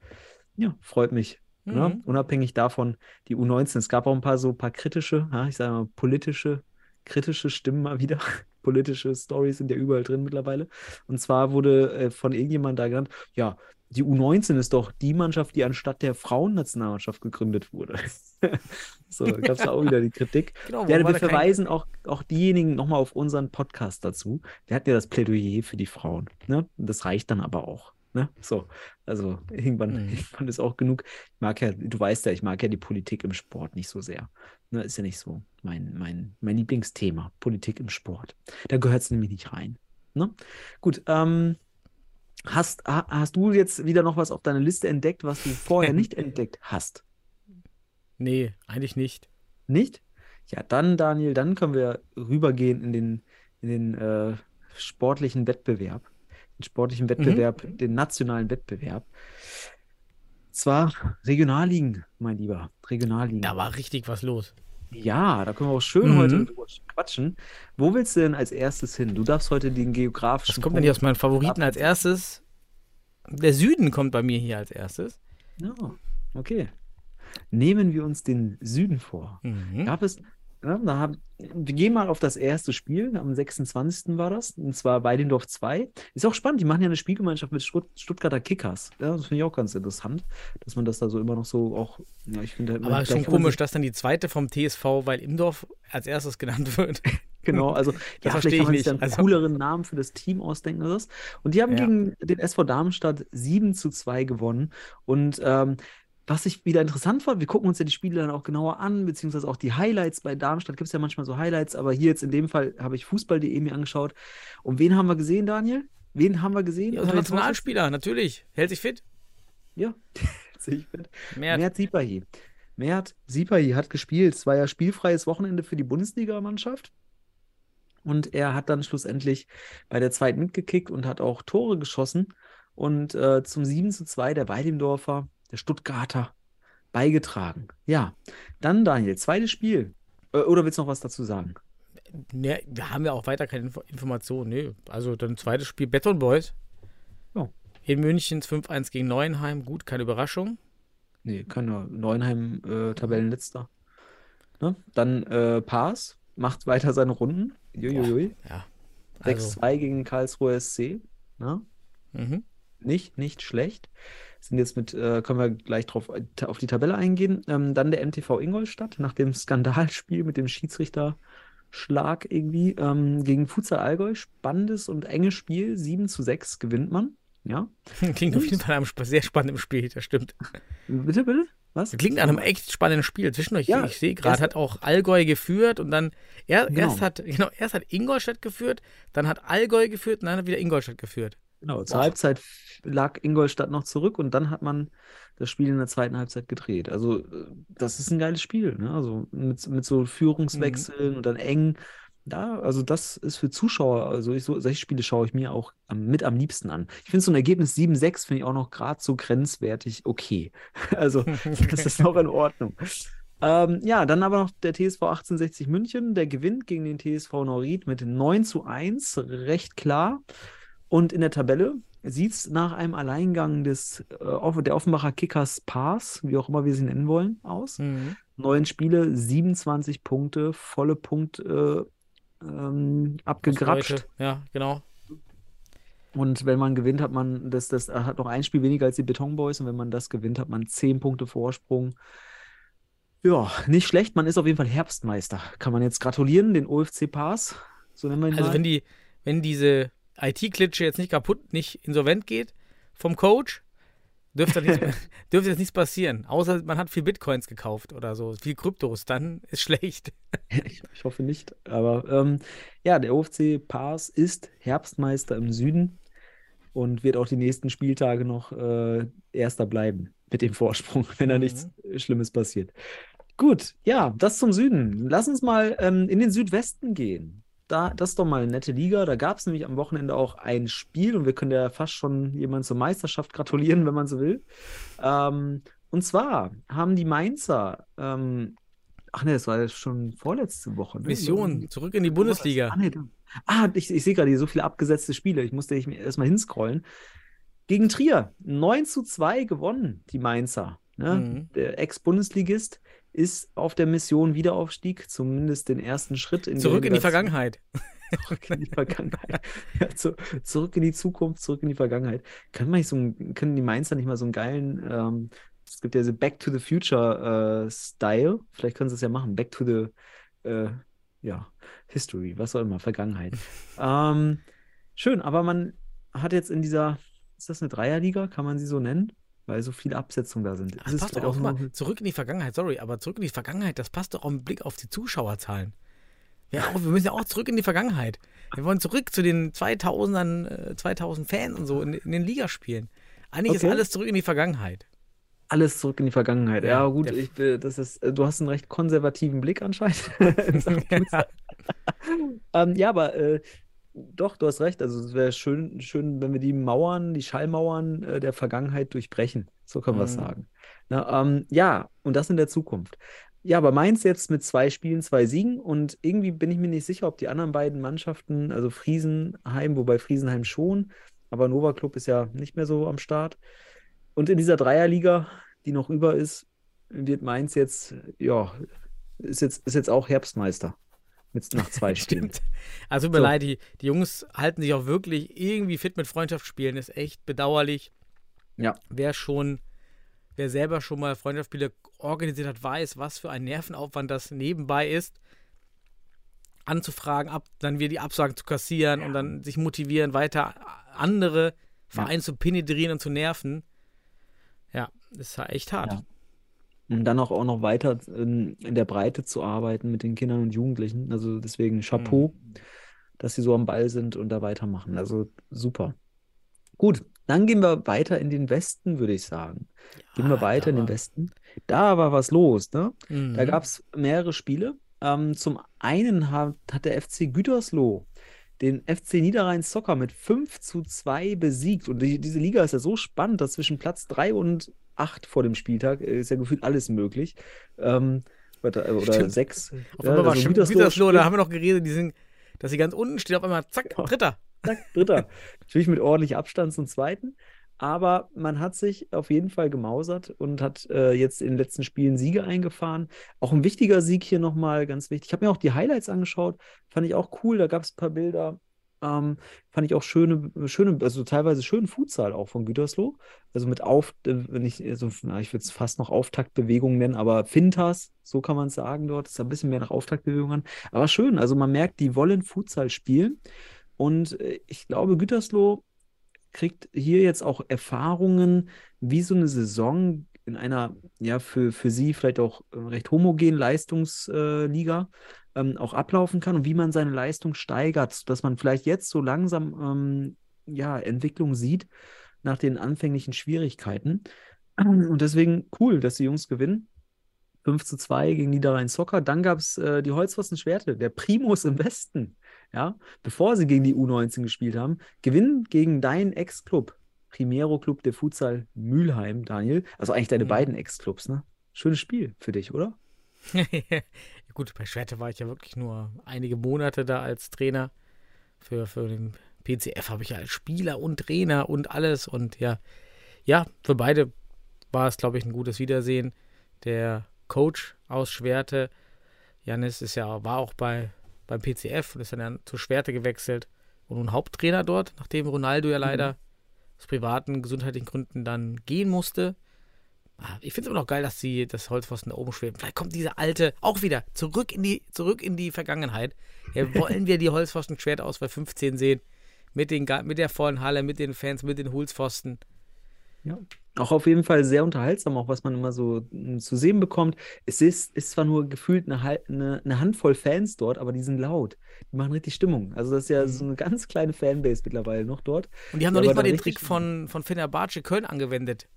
Ja, freut mich. Ne? Mhm. Unabhängig davon, die U19, es gab auch ein paar so ein paar kritische, ja, ich sage mal politische, kritische Stimmen mal wieder. Politische Stories sind ja überall drin mittlerweile. Und zwar wurde äh, von irgendjemand da genannt, ja, die U19 ist doch die Mannschaft, die anstatt der Frauennationalmannschaft gegründet wurde. so, gab es da auch wieder die Kritik. Genau, Ja, wir da kein- verweisen auch, auch diejenigen nochmal auf unseren Podcast dazu. Wir hatten ja das Plädoyer für die Frauen. Ne? Das reicht dann aber auch. Ne? So, also irgendwann, Mhm. irgendwann ist auch genug. Ich mag ja, du weißt ja, ich mag ja die Politik im Sport nicht so sehr. Ne? Ist ja nicht so mein, mein, mein Lieblingsthema, Politik im Sport. Da gehört es nämlich nicht rein. Ne? Gut, ähm, hast, ha, hast du jetzt wieder noch was auf deiner Liste entdeckt, was du vorher nicht entdeckt hast? Nee, eigentlich nicht. Nicht? Ja, dann, Daniel, dann können wir rübergehen in den, in den äh, sportlichen Wettbewerb. Den sportlichen Wettbewerb, den nationalen Wettbewerb. Zwar Regionalligen, mein Lieber. Regionalligen. Da war richtig was los. Ja, da können wir auch schön Mhm. heute quatschen. Wo willst du denn als erstes hin? Du darfst heute den geografischen Was kommt denn hier aus Punkt- meinen Favoriten als erstes? Der Süden kommt bei mir hier als erstes. Ja, okay. Nehmen wir uns den Süden vor. Mhm. Gab es, ja, da haben, wir gehen mal auf das erste Spiel, am 26. war das, und zwar Weidendorf 2. Ist auch spannend, die machen ja eine Spielgemeinschaft mit Stutt Stuttgarter Kickers. Ja, das finde ich auch ganz interessant, dass man das da so immer noch so auch, ja, ich finde, Aber man- ist schon komisch, dass dann die zweite vom TSV weil Imdorf als erstes genannt wird. Genau, also ja, verstehe vielleicht kann man ich sich dann einen Also- cooleren Namen für das Team ausdenken oder das. Und die haben Ja. gegen den SV Darmstadt 7 zu 2 gewonnen. Und ähm, was ich wieder interessant fand, wir gucken uns ja die Spiele dann auch genauer an, beziehungsweise auch die Highlights bei Darmstadt gibt es ja manchmal so Highlights, aber hier jetzt in dem Fall habe ich Fußball.de mir angeschaut. Und wen haben wir gesehen, Daniel? Wen haben wir gesehen? Ja, Torschützen? Nationalspieler, natürlich. Hält sich fit. Ja, sehe ich mit. Mehr. Mert Sipahi. Mert Sipahi hat gespielt. Es war ja spielfreies Wochenende für die Bundesligamannschaft. Und er hat dann schlussendlich bei der zweiten mitgekickt und hat auch Tore geschossen. Und äh, zum 7 zu 2 der Weidendorfer, der Stuttgarter, beigetragen. Ja, dann Daniel, zweites Spiel. Äh, oder willst du noch was dazu sagen? Ne, wir haben ja auch weiter keine Info Informationen. Nee. Also dann zweites Spiel Beton Boys. Ja. In München 5-1 gegen Neuenheim. Gut, keine Überraschung. Nee, keine Neuenheim äh, Tabellenletzter. Ne? Dann äh, Paas macht weiter seine Runden. Juiuiui. Ja. Also, 6-2 gegen Karlsruhe SC. Ne? mhm. Nicht, nicht schlecht. Sind jetzt mit, äh, können wir gleich drauf äh, auf die Tabelle eingehen. Ähm, dann der MTV Ingolstadt nach dem Skandalspiel mit dem Schiedsrichterschlag irgendwie ähm, gegen Futsal Allgäu. Spannendes und enges Spiel. 7 zu 6 gewinnt man. Ja. Klingt auf jeden Fall einem sehr spannenden Spiel, das stimmt. Bitte, bitte? Was? Klingt nach einem echt spannenden Spiel. Zwischendurch, Ja, ich sehe gerade, hat auch Allgäu geführt und dann, er, Genau. erst, hat, genau, erst hat Ingolstadt geführt, dann hat Allgäu geführt und dann hat wieder Ingolstadt geführt. Genau, zur. Halbzeit lag Ingolstadt noch zurück und dann hat man das Spiel in der zweiten Halbzeit gedreht. Also, äh, das ist ein geiles Spiel, ne? Also mit, mit so Führungswechseln und dann eng. Da, also das ist für Zuschauer, also ich, so, solche Spiele schaue ich mir auch am, mit am liebsten an. Ich finde so ein Ergebnis 7-6 finde ich auch noch gerade so grenzwertig okay. Also, das ist noch in Ordnung. Ähm, ja, dann aber noch der TSV 1860 München, der gewinnt gegen den TSV Norid mit 9 zu 1, recht klar. Und in der Tabelle sieht es nach einem Alleingang des, äh, der Offenbacher Kickers Pass, wie auch immer wir sie nennen wollen, aus. Mhm. Neun Spiele, 27 Punkte, volle Punkt äh, ähm, abgegrapscht. Ja, genau. Und wenn man gewinnt, hat man das, das hat noch ein Spiel weniger als die Beton Boys. Und wenn man das gewinnt, hat man 10 Punkte Vorsprung. Ja, nicht schlecht. Man ist auf jeden Fall Herbstmeister. Kann man jetzt gratulieren, den OFC Pass. So nennen wir ihn Also mal. wenn die, wenn diese IT-Klitsche jetzt nicht kaputt, nicht insolvent geht vom Coach, dürfte, nichts, dürfte jetzt nichts passieren. Außer man hat viel Bitcoins gekauft oder so, viel Kryptos, dann ist schlecht. Ich, ich hoffe nicht. Aber ähm, ja, der OFC Pass ist Herbstmeister im Süden und wird auch die nächsten Spieltage noch äh, Erster bleiben mit dem Vorsprung, wenn da Mhm. nichts Schlimmes passiert. Gut, ja, das zum Süden. Lass uns mal ähm, in den Südwesten gehen. Da, das ist doch mal eine nette Liga. Da gab es nämlich am Wochenende auch ein Spiel und wir können ja fast schon jemand zur Meisterschaft gratulieren, wenn man so will. Ähm, und zwar haben die Mainzer, ähm, ach ne, das war ja schon vorletzte Woche. Ne? Mission, zurück in die Bundesliga. Ah, nee, ah ich, ich sehe gerade hier so viele abgesetzte Spiele. Ich musste ich mir erstmal hinscrollen. Gegen Trier 9 zu 2 gewonnen, die Mainzer. Ne? Mhm. Der Ex-Bundesligist ist auf der Mission Wiederaufstieg, zumindest den ersten Schritt in Zurück in die Vergangenheit. Zurück in die Vergangenheit. Ja, zu, zurück in die Zukunft, zurück in die Vergangenheit. Können, wir nicht so einen, können die Mainzer nicht mal so einen geilen, ähm, es gibt ja diese Back to the Future äh, Style, vielleicht können sie es ja machen, Back to the äh, ja, History, was auch immer, Vergangenheit. ähm, schön, aber man hat jetzt in dieser, ist das eine Dreierliga, kann man sie so nennen? Weil so viele Absetzungen da sind. Das Ist es passt doch vielleicht auch auch mal zurück in die Vergangenheit, sorry, aber zurück in die Vergangenheit, das passt doch auch im Blick auf die Zuschauerzahlen. Ja, auch, wir müssen ja auch zurück in die Vergangenheit. Wir wollen zurück zu den 2000ern, äh, 2000 Fans und so in, in den Ligaspielen. Eigentlich ist Okay. alles zurück in die Vergangenheit. Alles zurück in die Vergangenheit. Ja, Ja, gut, ich, äh, das ist, äh, du hast einen recht konservativen Blick anscheinend. Futsal. ähm, ja, aber äh, doch, du hast recht. Also es wäre schön, schön, wenn wir die Mauern, die Schallmauern äh, der Vergangenheit durchbrechen. So können wir es Mhm. sagen. Na, ähm, ja, und das in der Zukunft. Ja, aber Mainz jetzt mit zwei Spielen, zwei Siegen und irgendwie bin ich mir nicht sicher, ob die anderen beiden Mannschaften, also Friesenheim, wobei Friesenheim schon, aber Nova Club ist ja nicht mehr so am Start. Und in dieser Dreierliga, die noch über ist, wird Mainz jetzt, ja, ist jetzt, ist jetzt auch Herbstmeister. Mit, nach zwei Spielen. Stimmt. Also tut mir So. leid, die, die Jungs halten sich auch wirklich irgendwie fit mit Freundschaftsspielen. Ist echt bedauerlich. Ja. Wer schon, wer selber schon mal Freundschaftsspiele organisiert hat, weiß, was für ein Nervenaufwand das nebenbei ist. Anzufragen, ab, dann wieder die Absagen zu kassieren und dann sich motivieren, weiter andere Vereine zu penetrieren und zu nerven. Ja, das ist halt echt hart. Ja. Und dann auch, auch noch weiter in, in der Breite zu arbeiten mit den Kindern und Jugendlichen. Also deswegen Chapeau, dass sie so am Ball sind und da weitermachen. Also super. Gut, dann gehen wir weiter in den Westen, würde ich sagen. Gehen wir weiter in da den Westen. Da war was los, ne? Da Mhm. gab es mehrere Spiele. Ähm, zum einen hat, hat der FC Gütersloh den FC Niederrhein Soccer mit 5 zu 2 besiegt. Und die, diese Liga ist ja so spannend, dass zwischen Platz 3 und 8 vor dem Spieltag äh, ist ja gefühlt alles möglich. Ähm, oder oder Stimmt. 6. Auf einmal war schon Gütersloh da haben wir noch geredet, die sind, dass sie ganz unten stehen, auf einmal zack, Ja. Dritter. Zack, Dritter. Natürlich mit ordentlich Abstand zum Zweiten. Aber man hat sich auf jeden Fall gemausert und hat äh, jetzt in den letzten Spielen Siege eingefahren. Auch ein wichtiger Sieg hier nochmal, ganz wichtig. Ich habe mir auch die Highlights angeschaut, fand ich auch cool. Da gab es ein paar Bilder. Ähm, fand ich auch schöne, schöne, also teilweise schönen Futsal auch von Gütersloh. Also mit Auf, äh, wenn ich, also, na, ich würde es fast noch Auftaktbewegungen nennen, aber Fintas, so kann man es sagen dort. Ist ein bisschen mehr nach Auftaktbewegungen. Aber schön, also man merkt, die wollen Futsal spielen. Und äh, ich glaube, Gütersloh kriegt hier jetzt auch Erfahrungen, wie so eine Saison in einer, ja, für, für sie vielleicht auch recht homogenen Leistungsliga ähm, auch ablaufen kann und wie man seine Leistung steigert, sodass man vielleicht jetzt so langsam ähm, ja, Entwicklung sieht nach den anfänglichen Schwierigkeiten. Und deswegen cool, dass die Jungs gewinnen. 5 zu 2 gegen Niederrhein Soccer. Dann gab es äh, die Holzpfosten Schwerte, der Primus im Westen. Ja, bevor sie gegen die U19 gespielt haben, gewinnen gegen deinen Ex-Club, Primero Club der Futsal Mülheim, Daniel. Also eigentlich deine Mhm. beiden Ex-Clubs, ne? Schönes Spiel für dich, oder? Gut, bei Schwerte war ich ja wirklich nur einige Monate da als Trainer. Für, für den PCF habe ich ja als Spieler und Trainer und alles. Und ja, ja, für beide war es, glaube ich, ein gutes Wiedersehen. Der Coach aus Schwerte, Janis, ist ja, war auch bei, beim PCF und ist dann ja zu Schwerte gewechselt und nun Haupttrainer dort, nachdem Ronaldo ja leider aus privaten, gesundheitlichen Gründen dann gehen musste. Ah, Ich finde es immer noch geil, dass sie das Holzpfosten da oben schweben. Vielleicht kommt diese alte auch wieder zurück in die, zurück in die Vergangenheit. Ja, wollen wir die Holzpfosten Schwert aus bei 15 sehen? Mit, den, mit der vollen Halle, mit den Fans, mit den Holzpfosten. Ja. Auch auf jeden Fall sehr unterhaltsam, auch was man immer so mm, zu sehen bekommt. Es ist, ist zwar nur gefühlt eine, eine, eine Handvoll Fans dort, aber die sind laut. Die machen richtig Stimmung. Also das ist ja Mhm. so eine ganz kleine Fanbase mittlerweile noch dort. Und die haben noch nicht mal den Trick von, von Fenerbahce Köln angewendet.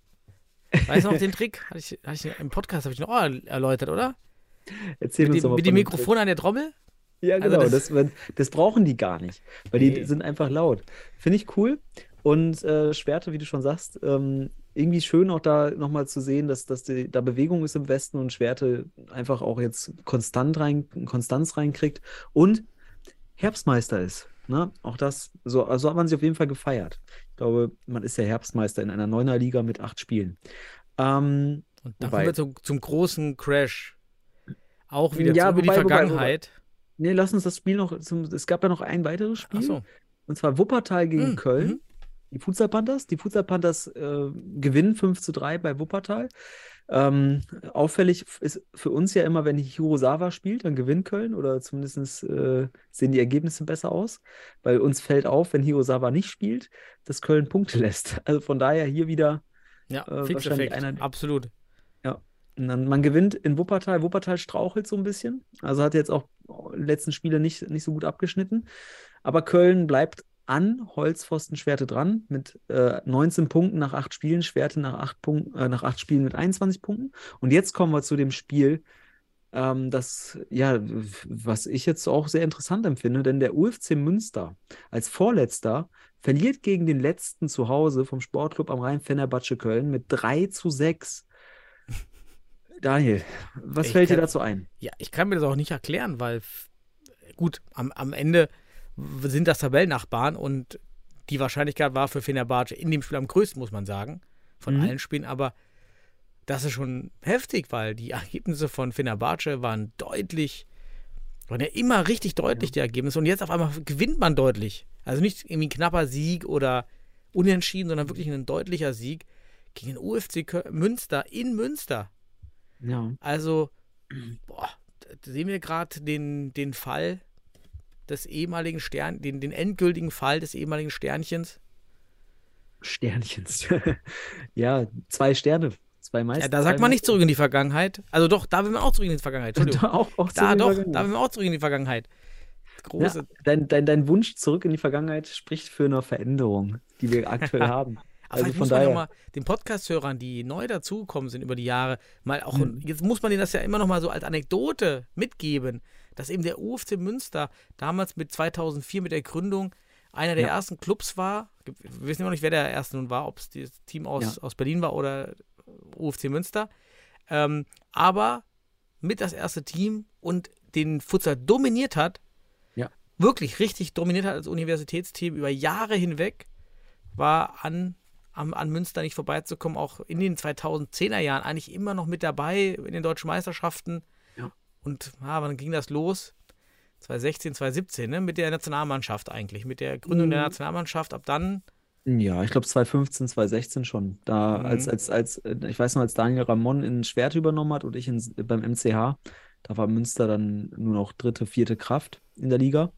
Weißt du noch den Trick? Hatte ich, hatte ich im Podcast habe ich noch auch erläutert, oder? Erzähl Mit uns dem, mit dem dem Trick. Mikrofon an der Trommel? Ja, Also genau. das- das, wenn- das brauchen die gar nicht, weil die Nee. sind einfach laut. Finde ich cool. Und äh, Schwerte, wie du schon sagst, ähm, irgendwie schön auch da nochmal zu sehen, dass, dass die, da Bewegung ist im Westen und Schwerte einfach auch jetzt konstant rein, Konstanz reinkriegt und Herbstmeister ist. Ne? Auch das, so also hat man sich auf jeden Fall gefeiert. Ich glaube, man ist ja Herbstmeister in einer Neuner-Liga mit acht Spielen. Ähm, Und dann Wobei- kommen wir zum, zum großen Crash. Auch wieder Ja, zurück in die wobei, wobei, Vergangenheit. nee, lass uns das Spiel noch, zum, es gab ja noch ein weiteres Spiel. So. Und zwar Wuppertal gegen Mhm, Köln. Die Futsal Panthers. Die Futsal Panthers äh, gewinnen 5 zu 3 bei Wuppertal. Ähm, auffällig ist für uns ja immer, wenn Hirosawa spielt, dann gewinnt Köln oder zumindest äh, sehen die Ergebnisse besser aus, weil uns fällt auf, wenn Hirosawa nicht spielt, dass Köln Punkte lässt. Also von daher hier wieder, Ja, Äh, wahrscheinlich einer- Absolut. und dann, man gewinnt in Wuppertal. Wuppertal strauchelt so ein bisschen, also hat jetzt auch die letzten Spiele nicht, nicht so gut abgeschnitten. Aber Köln bleibt an Holzpfosten Schwerte dran mit äh, 19 Punkten nach acht Spielen, Schwerte nach acht, Punkten, äh, nach acht Spielen mit 21 Punkten. Und jetzt kommen wir zu dem Spiel, ähm, das, ja, was ich jetzt auch sehr interessant empfinde, denn der UFC Münster als Vorletzter verliert gegen den letzten zu Hause vom Sportclub am Rhein Fenerbahce Köln mit 3 zu 6. Daniel, was Ich fällt dir kann- dazu ein? Ja, ich kann mir das auch nicht erklären, weil gut, am, am Ende sind das Tabellennachbarn und die Wahrscheinlichkeit war für Fenerbahce in dem Spiel am größten, muss man sagen, von Mhm. allen Spielen, aber das ist schon heftig, weil die Ergebnisse von Fenerbahce waren deutlich, waren ja immer richtig deutlich, die Ergebnisse und jetzt auf einmal gewinnt man deutlich. Also nicht irgendwie ein knapper Sieg oder unentschieden, sondern wirklich ein deutlicher Sieg gegen den UFC Münster in Münster. Ja. Also, boah, da sehen wir gerade den, den Fall des ehemaligen Stern, den, den endgültigen Fall des ehemaligen Sternchens. Sternchens. ja, zwei Sterne. Zwei Meister. Ja, da sagt man nicht zurück in die Vergangenheit. Also doch, da will man auch zurück in die Vergangenheit. Auch, auch Da doch, da will man auch zurück in die Vergangenheit. Große. Ja, dein, dein, dein Wunsch zurück in die Vergangenheit spricht für eine Veränderung, die wir aktuell haben. Aber Also von muss man ja daher. mal den Podcast-Hörern, die neu dazugekommen sind über die Jahre, mal auch, Mhm. jetzt muss man denen das ja immer noch mal so als Anekdote mitgeben, dass eben der UFC Münster damals mit 2004 mit der Gründung einer der Ja. ersten Clubs war. Wir wissen immer noch nicht, wer der erste nun war, ob es das Team aus, aus Berlin war oder UFC Münster. Ähm, aber mit das erste Team und den Futsal dominiert hat, Ja. wirklich richtig dominiert hat als Universitätsteam über Jahre hinweg, war an, am, an Münster nicht vorbeizukommen, auch in den 2010er Jahren eigentlich immer noch mit dabei in den deutschen Meisterschaften. Und ja, wann ging das los? 2016, 2017, ne? mit der Nationalmannschaft eigentlich, mit der Gründung der Mhm. Nationalmannschaft. Ab dann, Ja, ich glaube 2015, 2016 schon. Da, Mhm. als, als, als, äh, ich weiß noch, als Daniel Ramon in Schwert übernommen hat und ich in, beim MCH, da war Münster dann nur noch dritte, vierte Kraft in der Liga.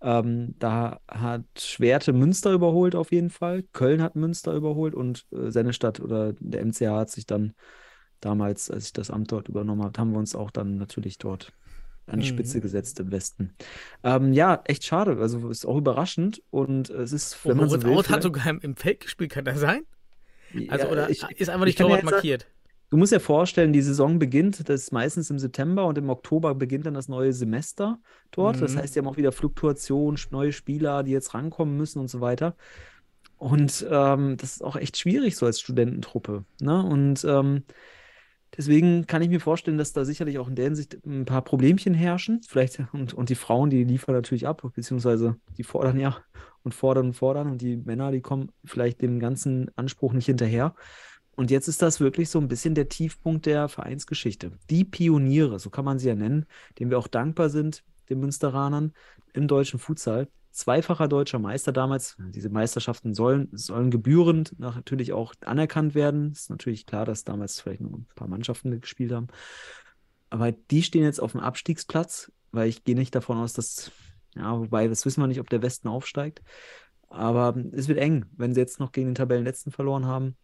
Ähm, da hat Schwerte Münster überholt auf jeden Fall. Köln hat Münster überholt und äh, Sennestadt oder der MCH hat sich dann damals, als ich das Amt dort übernommen habe, haben wir uns auch dann natürlich dort an die Mhm. Spitze gesetzt im Westen. Ähm, ja, echt schade. Also ist auch überraschend und es ist, wenn man so will, Out hat sogar im, im Feld gespielt, kann das sein? Also, Ja, oder ich- ist einfach ich nicht Torwart sagen, markiert? Du musst dir vorstellen, die Saison beginnt, das ist meistens im September und im Oktober beginnt dann das neue Semester dort. Das Mhm. heißt, die haben auch wieder Fluktuation, neue Spieler, die jetzt rankommen müssen und so weiter. Und ähm, das ist auch echt schwierig so als Studententruppe. Ne? Und ähm, deswegen kann ich mir vorstellen, dass da sicherlich auch in der Hinsicht ein paar Problemchen herrschen. Vielleicht und, und die Frauen, die liefern natürlich ab, beziehungsweise die fordern ja und fordern und fordern und die Männer, die kommen vielleicht dem ganzen Anspruch nicht hinterher. Und jetzt ist das wirklich so ein bisschen der Tiefpunkt der Vereinsgeschichte. Die Pioniere, so kann man sie ja nennen, denen wir auch dankbar sind, den Münsteranern im deutschen Futsal. Zweifacher deutscher Meister damals. Diese Meisterschaften sollen, sollen gebührend natürlich auch anerkannt werden. Ist natürlich klar, dass damals vielleicht nur ein paar Mannschaften gespielt haben. Aber die stehen jetzt auf dem Abstiegsplatz, weil ich gehe nicht davon aus, dass, ja, wobei, das wissen wir nicht, ob der Westen aufsteigt. Aber es wird eng, wenn sie jetzt noch gegen den Tabellenletzten verloren haben.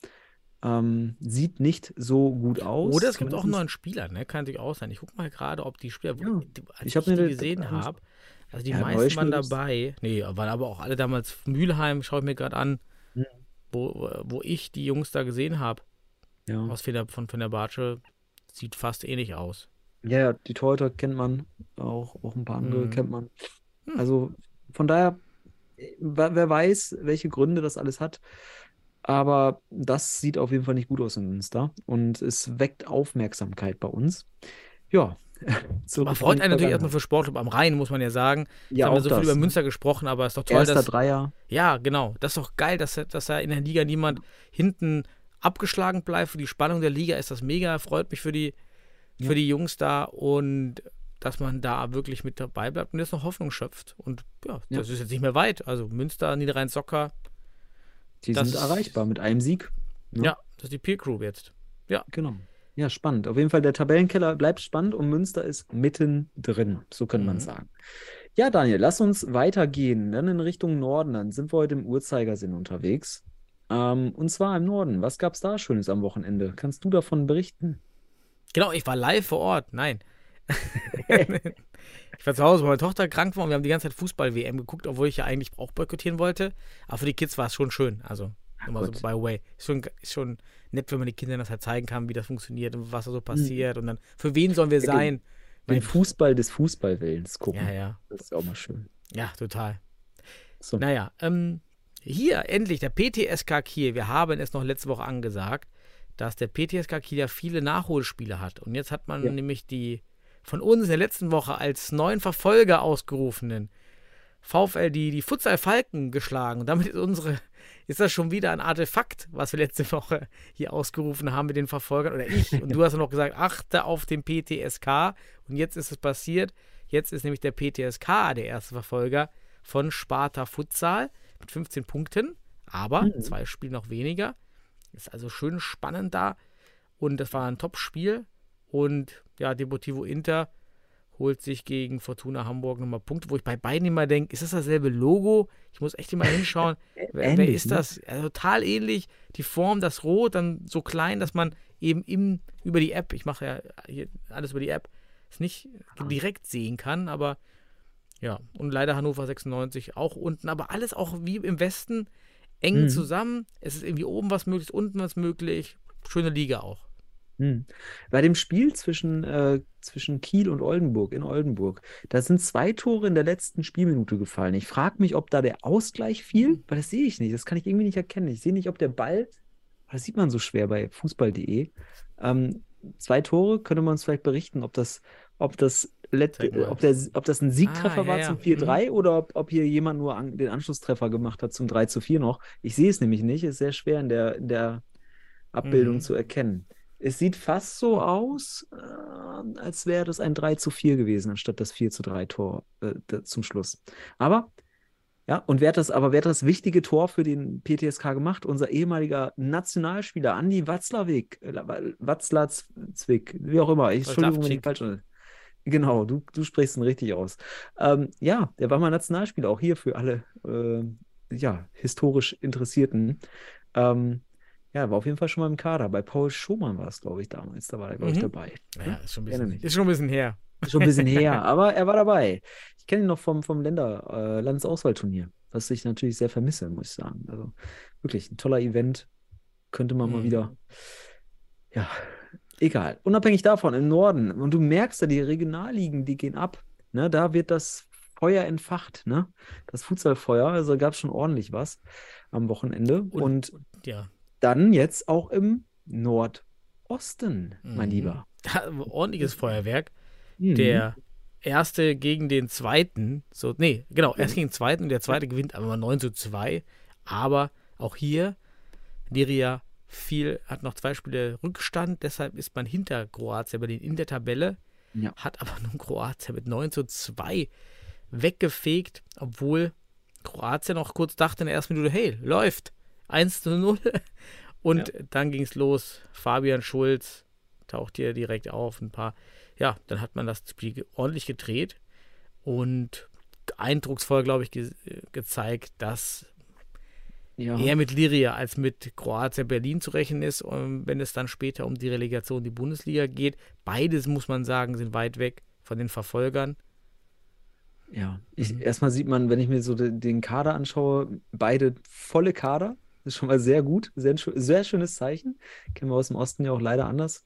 Ähm, sieht nicht so gut aus. Oder es gibt auch einen neuen Spieler, ne? Kann natürlich auch sein. Ich gucke mal gerade, ob die Spieler, Ja. die, als Ich ich, die gesehen habe, also die Ja, meisten waren dabei. Nee, waren aber auch alle damals Mülheim, schaue ich mir gerade an, Mhm. wo, wo ich die Jungs da gesehen habe. Ja. Aus Fener, von Fenerbahce sieht fast ähnlich aus. Ja, ja, die Torhüter kennt man, auch, auch ein paar andere Mhm. kennt man. Hm. Also von daher, wer, weiß, welche Gründe das alles hat. Aber das sieht auf jeden Fall nicht gut aus in Münster und es weckt Aufmerksamkeit bei uns. Ja, Man freut einen natürlich erstmal Vergangenheit. für Sportclub am Rhein, muss man ja sagen. Jetzt Ja, haben wir so viel das, über ne? Münster gesprochen, aber es ist doch toll, Erster dass. Dreier. Ja, genau. Das ist doch geil, dass, dass da in der Liga niemand hinten abgeschlagen bleibt. Für die Spannung der Liga ist das mega. Freut mich für die, für Ja. die Jungs da und dass man da wirklich mit dabei bleibt und jetzt noch Hoffnung schöpft. Und ja, Ja. das ist jetzt nicht mehr weit. Also Münster, Niederrhein-Socker, Die sind erreichbar mit einem Sieg. ja. Ja. das ist die Peer Group jetzt. Genau. Ja, spannend. Auf jeden Fall, der Tabellenkeller bleibt spannend und Münster ist mittendrin. So könnte man Mhm. sagen. Ja, Daniel, lass uns weitergehen. Dann in Richtung Norden. Dann sind wir heute im Uhrzeigersinn unterwegs. Ähm, und zwar im Norden. Was gab es da Schönes am Wochenende? Kannst du davon berichten? Genau, ich war live vor Ort. Nein. ich war zu Hause, weil meine Tochter krank war und wir haben die ganze Zeit Fußball-WM geguckt, obwohl ich ja eigentlich auch boykottieren wollte. Aber für die Kids war es schon schön. Also, immer so by the way. Ist schon, ist schon nett, wenn man den Kindern das halt zeigen kann, wie das funktioniert und was da so passiert. Und dann, für wen sollen wir den- sein? Den Mein- Fußball des Fußballwillens gucken. Ja, ja. Das ist auch mal schön. Ja, total. So. Naja, ähm, hier endlich der PTSK Kiel. Wir haben es noch letzte Woche angesagt, dass der PTSK Kiel ja viele Nachholspiele hat. Und jetzt hat man Ja. nämlich die von uns in der letzten Woche als neuen Verfolger ausgerufenen VfL die, die Futsal Falken geschlagen. Und damit ist unsere, ist das schon wieder ein Artefakt, was wir letzte Woche hier ausgerufen haben mit den Verfolgern. Oder ich. Und du hast noch gesagt, achte auf den PTSK. Und jetzt ist es passiert. Jetzt ist nämlich der PTSK der erste Verfolger von Sparta Futsal mit 15 Punkten. Aber Mhm. zwei Spiele noch weniger. Ist also schön spannend da. Und das war ein Top-Spiel. Und ja, Deportivo Inter holt sich gegen Fortuna Hamburg nochmal Punkte, wo ich bei beiden immer denke, ist das dasselbe Logo? Ich muss echt immer hinschauen. wer, wer ist ne? das? Ja, total ähnlich. Die Form, das Rot, dann so klein, dass man eben im, über die App, ich mache ja hier alles über die App, es nicht direkt sehen kann, aber ja, und leider Hannover 96 auch unten, aber alles auch wie im Westen eng Mhm. zusammen. Es ist irgendwie oben was möglich, unten was möglich. Schöne Liga auch. Hm. Bei dem Spiel zwischen, äh, zwischen Kiel und Oldenburg in Oldenburg, da sind zwei Tore in der letzten Spielminute gefallen. Ich frage mich, ob da der Ausgleich fiel, weil das sehe ich nicht. Das kann ich irgendwie nicht erkennen. Ich sehe nicht, ob der Ball, das sieht man so schwer bei fußball.de. Ähm, zwei Tore, könnte man uns vielleicht berichten, ob das, ob das, let, ob der, ob das ein Siegtreffer Ah, ja, war ja. zum 4-3 oder ob, ob hier jemand nur an, den Anschlusstreffer gemacht hat zum 3 zu 4 noch. Ich sehe es nämlich nicht. Ist sehr schwer in der, in der Abbildung Mhm. zu erkennen. Es sieht fast so aus, äh, als wäre das ein 3 zu 4 gewesen, anstatt das 4 zu 3 Tor äh, zum Schluss. Aber, ja, und wer hat das, aber wer hat das wichtige Tor für den PTSK gemacht? Unser ehemaliger Nationalspieler, Andi Watzlawick, äh, Watzlawick, wie auch immer. Ich, Entschuldigung, wenn ich falsch Genau, du, du sprichst ihn richtig aus. Ähm, ja, der war mal Nationalspieler, auch hier für alle äh, ja, historisch Interessierten. Ähm, ja, war auf jeden Fall schon mal im Kader. Bei Paul Schumann war es, glaube ich, damals. Da war er, glaube ich, Mhm. dabei. Ja, ist schon bisschen, ist schon ein bisschen her. Schon ein bisschen her, aber er war dabei. Ich kenne ihn noch vom, vom Länder, äh, Landesauswahlturnier, was ich natürlich sehr vermisse, muss ich sagen. Also wirklich ein toller Event. Könnte man mal Mhm. wieder. Ja, egal. Unabhängig davon, im Norden. Und du merkst ja, die Regionalligen, die gehen ab. Ne, da wird das Feuer entfacht, ne? Das Futsalfeuer. Also gab es schon ordentlich was am Wochenende. Und- Und Ja. Dann jetzt auch im Nordosten, mein Mhm. Lieber. Ordentliches Feuerwerk. Mhm. Der erste gegen den zweiten. So, nee, genau, erst gegen den zweiten und der zweite gewinnt aber mal 9 zu 2. Aber auch hier, Liria viel, hat noch zwei Spiele Rückstand, deshalb ist man hinter Kroatien Berlin in der Tabelle. Ja. Hat aber nun Kroatien mit 9 zu 2 weggefegt, obwohl Kroatien noch kurz dachte in der ersten Minute, hey, läuft. 1 zu 0. Und dann ging es los. Fabian Schulz taucht hier direkt auf. Ein paar, ja, dann hat man das Spiel ordentlich gedreht und eindrucksvoll, glaube ich, ge gezeigt, dass Ja. eher mit Liria als mit Kroatien Berlin zu rechnen ist, und wenn es dann später um die Relegation in die Bundesliga geht. Beides, muss man sagen, sind weit weg von den Verfolgern. Ja, ich, Mhm. erstmal sieht man, wenn ich mir so de, den Kader anschaue, beide volle Kader. Das ist schon mal sehr gut. Sehr, sehr schönes Zeichen. Kennen wir aus dem Osten ja auch leider anders.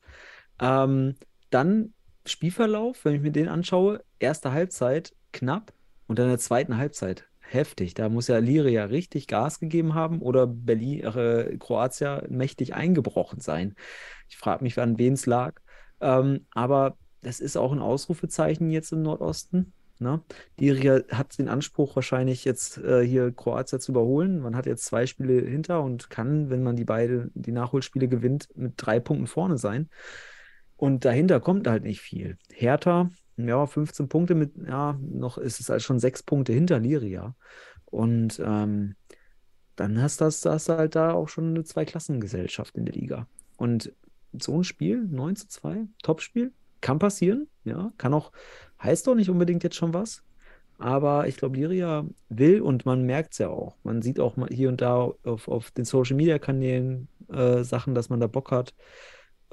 Ähm, dann Spielverlauf, wenn ich mir den anschaue, erste Halbzeit knapp und dann der zweiten Halbzeit heftig. Da muss ja Liria richtig Gas gegeben haben oder Berlin, äh, Kroatien mächtig eingebrochen sein. Ich frage mich, an wen es lag. Ähm, aber das ist auch ein Ausrufezeichen jetzt im Nordosten. Ne? Liria hat den Anspruch, wahrscheinlich jetzt äh, hier Kroatien zu überholen. Man hat jetzt zwei Spiele hinter und kann, wenn man die beide, die Nachholspiele gewinnt, mit drei Punkten vorne sein. Und dahinter kommt halt nicht viel. Hertha, ja, 15 Punkte mit, ja, noch ist es halt schon sechs Punkte hinter Liria. Und ähm, dann hast du hast du halt da auch schon eine Zweiklassengesellschaft in der Liga. Und so ein Spiel, 9 zu 2, Topspiel, kann passieren, ja, kann auch, heißt doch nicht unbedingt jetzt schon was. Aber ich glaube, Liria will und man merkt es ja auch. Man sieht auch mal hier und da auf, auf den Social Media Kanälen äh, Sachen, dass man da Bock hat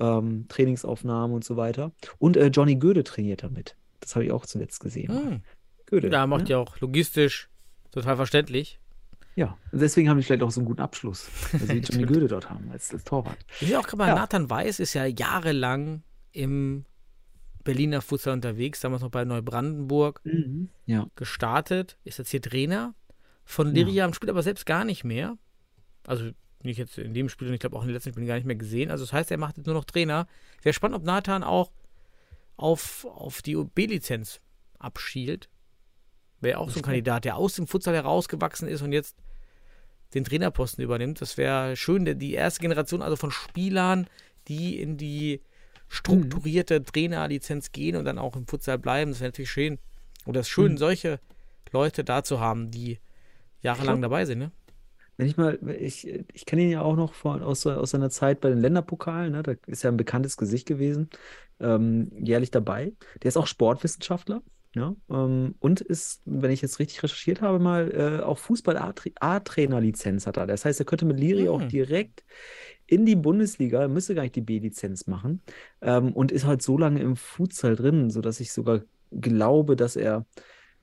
ähm, Trainingsaufnahmen und so weiter. Und äh, Johnny Göde trainiert damit. Das habe ich auch zuletzt gesehen. Hm. Göde. Ja, macht ne? ja auch logistisch total verständlich. Ja, und deswegen haben die vielleicht auch so einen guten Abschluss, weil sie Johnny. Göde dort haben als, als Torwart. Ich auch gerade Ja. Nathan Weiß ist ja jahrelang im Berliner Futsal unterwegs, damals noch bei Neubrandenburg Ja. gestartet, ist jetzt hier Trainer von Liriam, spielt aber selbst gar nicht mehr. Also nicht jetzt in dem Spiel und ich glaube auch in den letzten Spielen gar nicht mehr gesehen. Also das heißt, er macht jetzt nur noch Trainer. Wäre spannend, ob Nathan auch auf, auf die B-Lizenz abschielt. Wäre auch so ein Kandidat, der aus dem Futsal herausgewachsen ist und jetzt den Trainerposten übernimmt. Das wäre schön, denn die erste Generation also von Spielern, die in die strukturierte Trainerlizenz gehen und dann auch im Futsal bleiben. Das wäre natürlich schön. Und das ist schön, Mhm. solche Leute da zu haben, die jahrelang glaub- dabei sind. Ne? Wenn ich mal, ich, ich kenne ihn ja auch noch von, aus, aus seiner Zeit bei den Länderpokalen, ne? Da ist ja ein bekanntes Gesicht gewesen, ähm, jährlich dabei. Der ist auch Sportwissenschaftler, ja, ähm, und ist, wenn ich jetzt richtig recherchiert habe, mal äh, auch Fußball-A-Trainer-Lizenz hat er. Das heißt, er könnte mit Liri auch Hm. direkt in die Bundesliga, er müsste gar nicht die B-Lizenz machen, ähm, und ist halt so lange im Futsal drin, sodass ich sogar glaube, dass er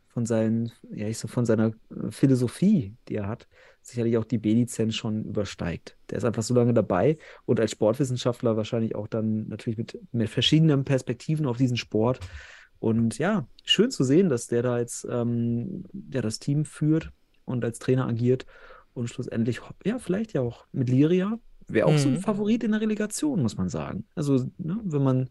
von seinen, ja, ich so von seiner äh, Philosophie, die er hat, sicherlich auch die B-Lizenz schon übersteigt. Der ist einfach so lange dabei und als Sportwissenschaftler wahrscheinlich auch dann natürlich mit, mit verschiedenen Perspektiven auf diesen Sport. Und ja, schön zu sehen, dass der da jetzt ähm, ja, das Team führt und als Trainer agiert und schlussendlich, ja, vielleicht ja auch mit Liria. Wäre auch so ein Mhm. Favorit in der Relegation, muss man sagen. Also, ne, wenn man,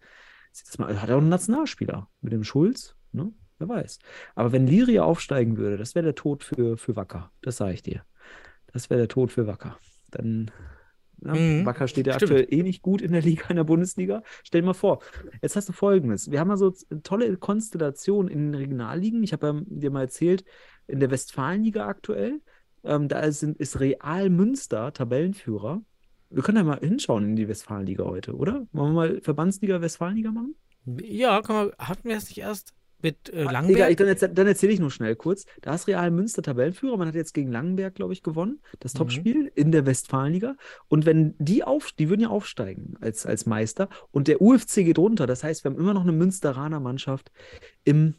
sieht das mal, hat er auch einen Nationalspieler mit dem Schulz, ne? Wer weiß. Aber wenn Liria aufsteigen würde, das wäre der Tod für, für Wacker. Das sage ich dir. Das wäre der Tod für Wacker. Dann, ja, Mhm, Wacker steht ja stimmt. aktuell eh nicht gut in der Liga, in der Bundesliga. Stell dir mal vor, jetzt hast du Folgendes. Wir haben mal so tolle Konstellationen in den Regionalligen. Ich habe ja dir mal erzählt, in der Westfalenliga aktuell, ähm, da sind, ist Real Münster Tabellenführer. Wir können ja mal hinschauen in die Westfalenliga heute, oder? Wollen wir mal Verbandsliga, Westfalenliga machen? Ja, kann man, hatten wir es nicht erst mit äh, Ah, Langberg? Egal, ich, dann, erzähl- dann erzähle ich nur schnell kurz. Da ist Real Münster Tabellenführer. Man hat jetzt gegen Langenberg, glaube ich, gewonnen. Das Mhm. Topspiel in der Westfalenliga. Und wenn die auf, die würden ja aufsteigen als, als Meister. Und der UFC geht runter. Das heißt, wir haben immer noch eine Münsteraner Mannschaft im,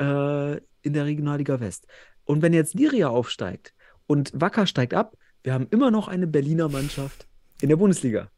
äh, in der Regionalliga West. Und wenn jetzt Liria aufsteigt und Wacker steigt ab, wir haben immer noch eine Berliner Mannschaft in der Bundesliga.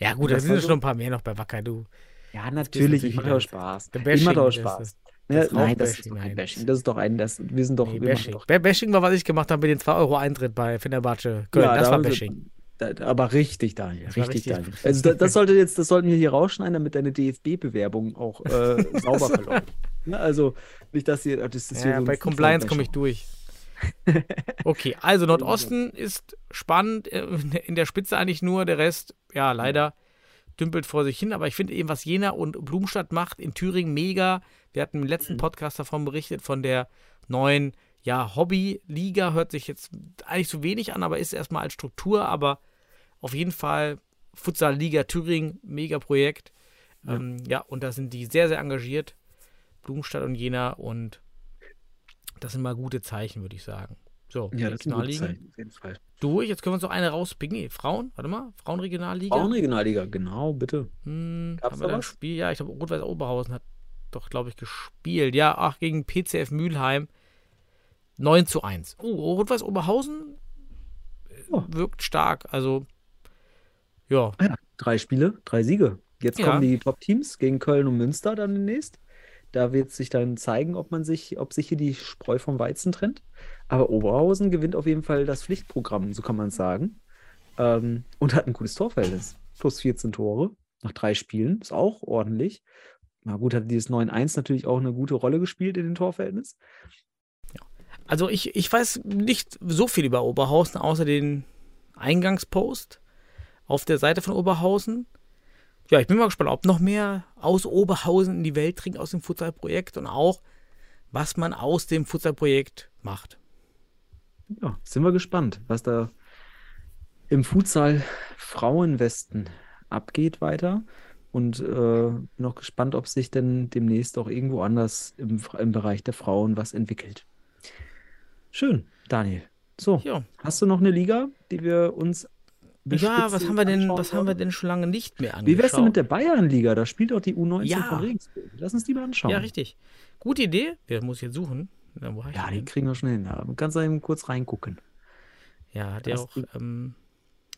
ja, gut, da Das sind so- schon ein paar mehr noch bei Wacker, du. Ja, natürlich natürlich. Ich mache wieder auch Spaß. Ich mache auch Spaß. das- Ne, nein, das ist doch kein Bashing. das- ist doch ein, das, wir sind doch, Nee, wir Bashing. doch Ba- Bashing war, was ich gemacht habe mit den 2 Euro Eintritt bei Fenerbahce Köln. Ja, das da war Bashing. Da, aber richtig, Daniel. Das Richtig, richtig. Daniel. Also das, das sollte jetzt, das sollten wir hier rausschneiden, damit deine DFB-Bewerbung auch äh, sauber verläuft. Ne, also nicht, dass ihr, das ist hier Ja, so bei Compliance komme ich durch. Okay, also Nordosten ist spannend, äh, in der Spitze eigentlich nur, der Rest, ja, leider dümpelt vor sich hin, aber ich finde eben, was Jena und Blumstadt macht in Thüringen mega. Wir hatten im letzten Podcast davon berichtet, von der neuen, ja, Hobby-Liga, hört sich jetzt eigentlich zu wenig an, aber ist erstmal als Struktur, aber auf jeden Fall Futsal-Liga Thüringen, mega Projekt. Ja. Ähm, ja, und da sind die sehr, sehr engagiert, Blumstadt und Jena und das sind mal gute Zeichen, würde ich sagen. So, Ja, das Regionalligen Zeichen, auf jeden Fall. durch. Jetzt können wir uns noch eine rauspicken. Nee, Frauen, warte mal, Frauenregionalliga. Frauenregionalliga, genau, bitte. Hm, Gab's haben da wir da ein was? Spiel? Ja, ich glaube, Rot-Weiß Oberhausen hat doch, glaube ich, gespielt. Ja, ach, gegen PCF Mülheim. 9 zu 1. Oh, Rot-Weiß Oberhausen äh, Oh. wirkt stark. Also, ja, Ah Ja, drei Spiele, drei Siege. Jetzt Ja. kommen die Top-Teams gegen Köln und Münster dann demnächst. Da wird sich dann zeigen, ob man sich, ob sich hier die Spreu vom Weizen trennt. Aber Oberhausen gewinnt auf jeden Fall das Pflichtprogramm, so kann man es sagen. Ähm, und hat ein gutes Torverhältnis. Plus 14 Tore. nach drei Spielen. Ist auch ordentlich. Na gut, hat dieses 9-1 natürlich auch eine gute Rolle gespielt in dem Torverhältnis. Also ich, ich weiß nicht so viel über Oberhausen, außer den Eingangspost auf der Seite von Oberhausen. Ja, ich bin mal gespannt, ob noch mehr aus Oberhausen in die Welt dringt aus dem Futsalprojekt und auch, was man aus dem Futsalprojekt macht. Ja, sind wir gespannt, was da im Futsal Frauenwesten abgeht weiter. Und äh, noch gespannt, ob sich denn demnächst auch irgendwo anders im, im Bereich der Frauen was entwickelt. Schön, Daniel. So, Ja. hast du noch eine Liga, die wir uns Ja, was haben wir denn, was haben wir denn schon lange nicht mehr angeschaut? Wie wär's denn mit der Bayernliga? Da spielt auch die U19 Ja. von Regensburg. Lass uns die mal anschauen. Ja, richtig. Gute Idee. Der muss jetzt suchen. Ja, Ja, die denn? kriegen wir schnell hin. Ja, man kann eben kurz reingucken. Ja, hat ja auch ähm,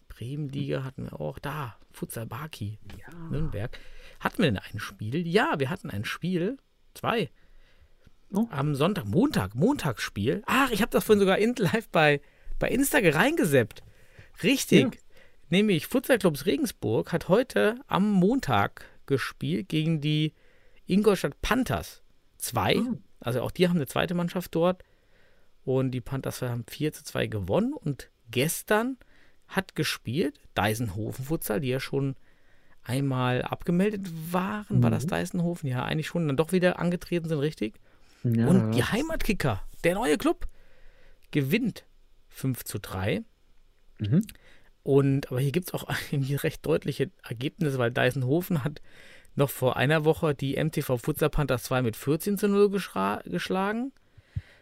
Bremenliga hatten wir auch. Da, Futsal Baki, Nürnberg. Hatten wir denn ein Spiel? Ja, wir hatten ein Spiel. Zwei. Oh. Am Sonntag, Montag, Montagsspiel. Ach, ich habe das vorhin sogar in, live bei, bei Insta reingeseppt. Richtig. Ja. Nämlich Futsal Clubs Regensburg hat heute am Montag gespielt gegen die Ingolstadt Panthers. Zwei. Ah. Also auch die haben eine zweite Mannschaft dort. Und die Panthers haben 4 zu 2 gewonnen. Und gestern hat gespielt Deisenhofen Futsal, die ja schon einmal abgemeldet waren. War Mhm. das Deisenhofen? Ja, eigentlich schon. Dann doch wieder angetreten sind, richtig. Ja, Und die Heimatkicker, der neue Club, gewinnt 5 zu 3. Mhm. Und, aber hier gibt es auch irgendwie recht deutliche Ergebnisse, weil Deisenhofen hat noch vor einer Woche die MTV Futsal Panthers 2 mit 14 zu 0 geschra- geschlagen.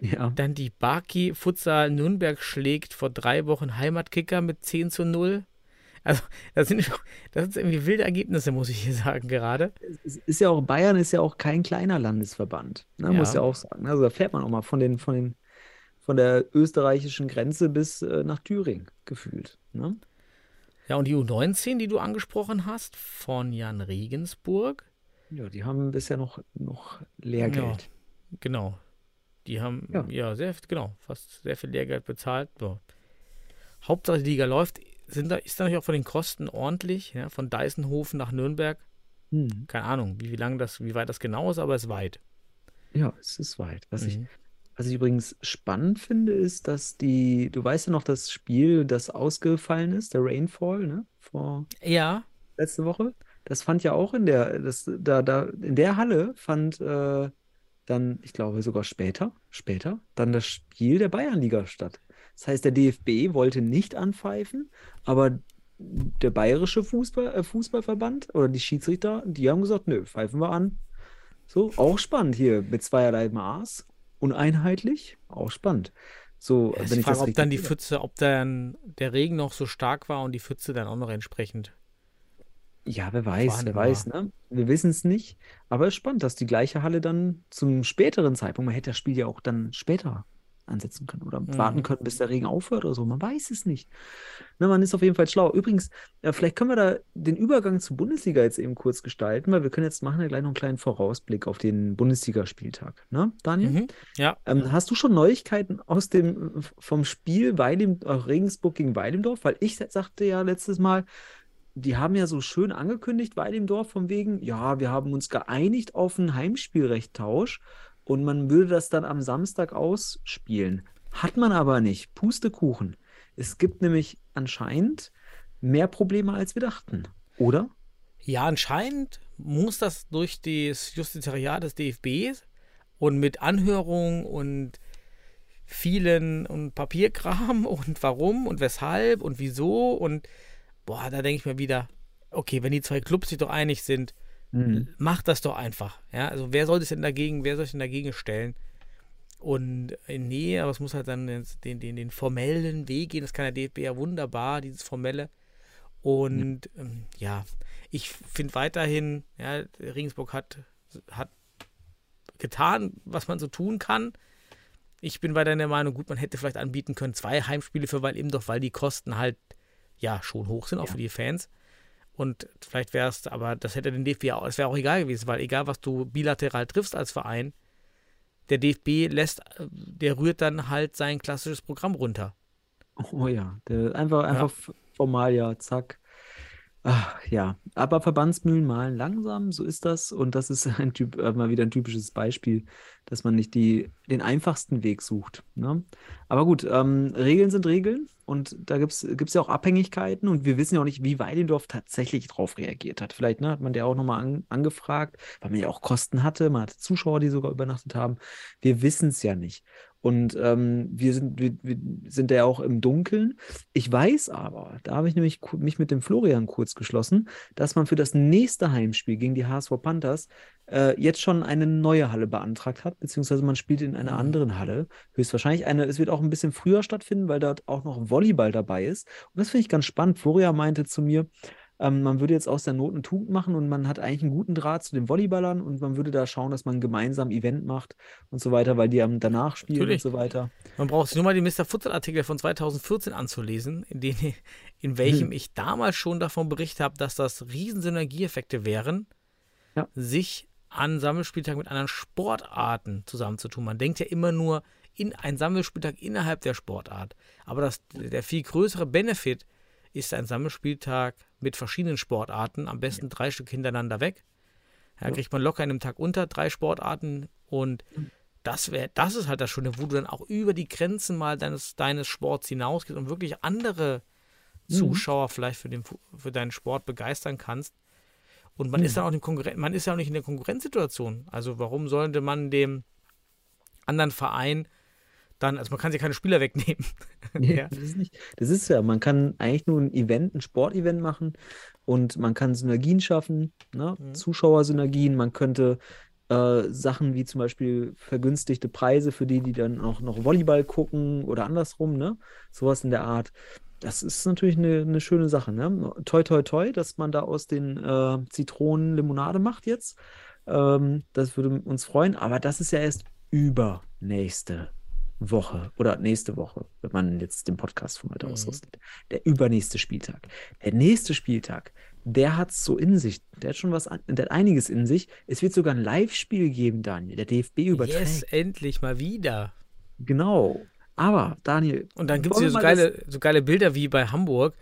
Ja. Dann die Baki Futsal Nürnberg schlägt vor drei Wochen Heimatkicker mit 10 zu 0. Also, das sind, das sind irgendwie wilde Ergebnisse, muss ich hier sagen, gerade. Es ist ja auch, Bayern ist ja auch kein kleiner Landesverband, ne, muss Ja. ja auch sagen. Also da fährt man auch mal von den, von den, von der österreichischen Grenze bis äh, nach Thüringen gefühlt. Ne? Ja, und die U19, die du angesprochen hast, von Jan Regensburg, Ja, die haben bisher noch, noch Lehrgeld. genau. Die haben, ja, Ja. sehr, genau, fast sehr viel Lehrgeld bezahlt. Ja. Hauptsache die Liga läuft. Sind da, ist da natürlich auch von den Kosten ordentlich, ja, von Deisenhofen nach Nürnberg. Hm. Keine Ahnung, wie, wie lang das, wie weit das genau ist, aber es ist weit. Ja, es ist weit. Was ich, Mhm. Was ich übrigens spannend finde, ist, dass die, du weißt ja noch das Spiel, das ausgefallen ist, der Rainfall, ne, vor Ja, letzte Woche. Das fand ja auch in der, das, da, da, in der Halle fand äh, dann, ich glaube sogar später, später, dann das Spiel der Bayernliga statt. Das heißt, der DFB wollte nicht anpfeifen, aber der bayerische Fußball, äh, Fußballverband oder die Schiedsrichter, die haben gesagt, nö, pfeifen wir an. So, auch spannend hier mit zweierlei Maß, uneinheitlich, auch spannend. So, Ja, wenn ich frage, ob dann die Pfütze, ob dann der Regen noch so stark war und die Pfütze dann auch noch entsprechend. Ja, wer weiß, wer weiß, ne? Wir wissen es nicht. Aber es ist spannend, dass die gleiche Halle dann zum späteren Zeitpunkt, man hätte das Spiel ja auch dann später ansetzen können oder Mhm. warten können, bis der Regen aufhört oder so. Man weiß es nicht. Ne, man ist auf jeden Fall schlau. Übrigens, äh, vielleicht können wir da den Übergang zur Bundesliga jetzt eben kurz gestalten, weil wir können jetzt machen ja gleich noch einen kleinen Vorausblick auf den Bundesligaspieltag. Ne, Daniel? Mhm. Ja, Ähm, hast du schon Neuigkeiten aus dem vom Spiel Weilem, äh, Regensburg gegen Weilendorf? Weil ich sagte ja letztes Mal, die haben ja so schön angekündigt, Weilendorf, von wegen, ja, wir haben uns geeinigt auf einen Heimspielrechttausch und man würde das dann am Samstag ausspielen. Hat man aber nicht. Pustekuchen. Es gibt nämlich anscheinend mehr Probleme, als wir dachten. Oder? Ja, anscheinend muss das durch das Justizariat des DFBs und mit Anhörung und vielen und Papierkram und warum und weshalb und wieso und boah, da denke ich mir wieder, okay, wenn die zwei Clubs sich doch einig sind, macht das doch einfach. Ja, also wer soll das denn dagegen, wer soll sich denn dagegen stellen? Und nee, aber es muss halt dann den, den, den, formellen Weg gehen. Das kann der DFB ja wunderbar, dieses formelle. Und ähm, ja, ich finde weiterhin, ja, Regensburg hat, hat getan, was man so tun kann. Ich bin weiterhin der Meinung, gut, man hätte vielleicht anbieten können, zwei Heimspiele für Weil eben doch, weil die Kosten halt ja schon hoch sind, auch für die Fans. Und vielleicht wäre es, aber das hätte den DFB auch, es wäre auch egal gewesen, weil egal, was du bilateral triffst als Verein, der DFB lässt, äh, der rührt dann halt sein klassisches Programm runter. Oh ja, der, einfach, einfach f- formal, ja, zack. Ach, ja, aber Verbandsmühlen malen langsam, so ist das. Und das ist ein Typ, äh, mal wieder ein typisches Beispiel, dass man nicht die, den einfachsten Weg sucht. Ne? Aber gut, ähm, Regeln sind Regeln und da gibt es ja auch Abhängigkeiten und wir wissen ja auch nicht, wie Weidendorf tatsächlich darauf reagiert hat. Vielleicht ne, hat man der auch nochmal an, angefragt, weil man ja auch Kosten hatte, man hatte Zuschauer, die sogar übernachtet haben. Wir wissen es ja nicht. Und ähm, wir, sind, wir, wir sind ja auch im Dunkeln. Ich weiß aber, da habe ich nämlich mich mit dem Florian kurz geschlossen, dass man für das nächste Heimspiel gegen die HSV Panthers äh, jetzt schon eine neue Halle beantragt hat, beziehungsweise man spielt in einer mhm. anderen Halle. Höchstwahrscheinlich eine, es wird auch ein bisschen früher stattfinden, weil dort auch noch Volleyball dabei ist. Und das finde ich ganz spannend. Florian meinte zu mir, ähm, man würde jetzt aus der Not eine Tugend machen und man hat eigentlich einen guten Draht zu den Volleyballern und man würde da schauen, dass man gemeinsam Event macht und so weiter, weil die am danach spielen Natürlich. und so weiter. Man braucht sich nur mal die Mr. Futsal-Artikel von 2014 anzulesen, in, denen, in welchem hm. ich damals schon davon berichtet habe, dass das riesen Synergieeffekte wären, ja. sich an Sammelspieltag mit anderen Sportarten zusammenzutun. Man denkt ja immer nur in einen Sammelspieltag innerhalb der Sportart. Aber das, der viel größere Benefit ist ein Sammelspieltag mit verschiedenen Sportarten, am besten drei Stück hintereinander weg. Da kriegt man locker in einem Tag unter drei Sportarten und das wäre, das ist halt das Schöne, wo du dann auch über die Grenzen mal deines, deines Sports hinausgehst und wirklich andere mhm. Zuschauer vielleicht für, den, für deinen Sport begeistern kannst. Und man mhm. ist dann auch in Konkurren man ist ja auch nicht in der Konkurrenzsituation. Also warum sollte man dem anderen Verein dann, also man kann sich keine Spieler wegnehmen. Nee, ja. das, ist nicht, das ist ja, man kann eigentlich nur ein Event, ein Sportevent machen und man kann Synergien schaffen, ne? Mhm. Zuschauersynergien, man könnte äh, Sachen wie zum Beispiel vergünstigte Preise für die, die dann auch noch Volleyball gucken oder andersrum, ne? Sowas in der Art. Das ist natürlich eine, eine schöne Sache, ne? Toi, toi, toi, dass man da aus den äh, Zitronen Limonade macht jetzt. Ähm, das würde uns freuen, aber das ist ja erst übernächste Woche oder nächste Woche, wenn man jetzt den Podcast von heute mhm. aus ausgeht. Der übernächste Spieltag. Der nächste Spieltag, der hat es so in sich. Der hat schon was, der hat einiges in sich. Es wird sogar ein Live-Spiel geben, Daniel. Der DFB überträgt. Yes, endlich mal wieder. Genau. Aber, Daniel. Und dann gibt es hier so geile, so geile Bilder wie bei Hamburg.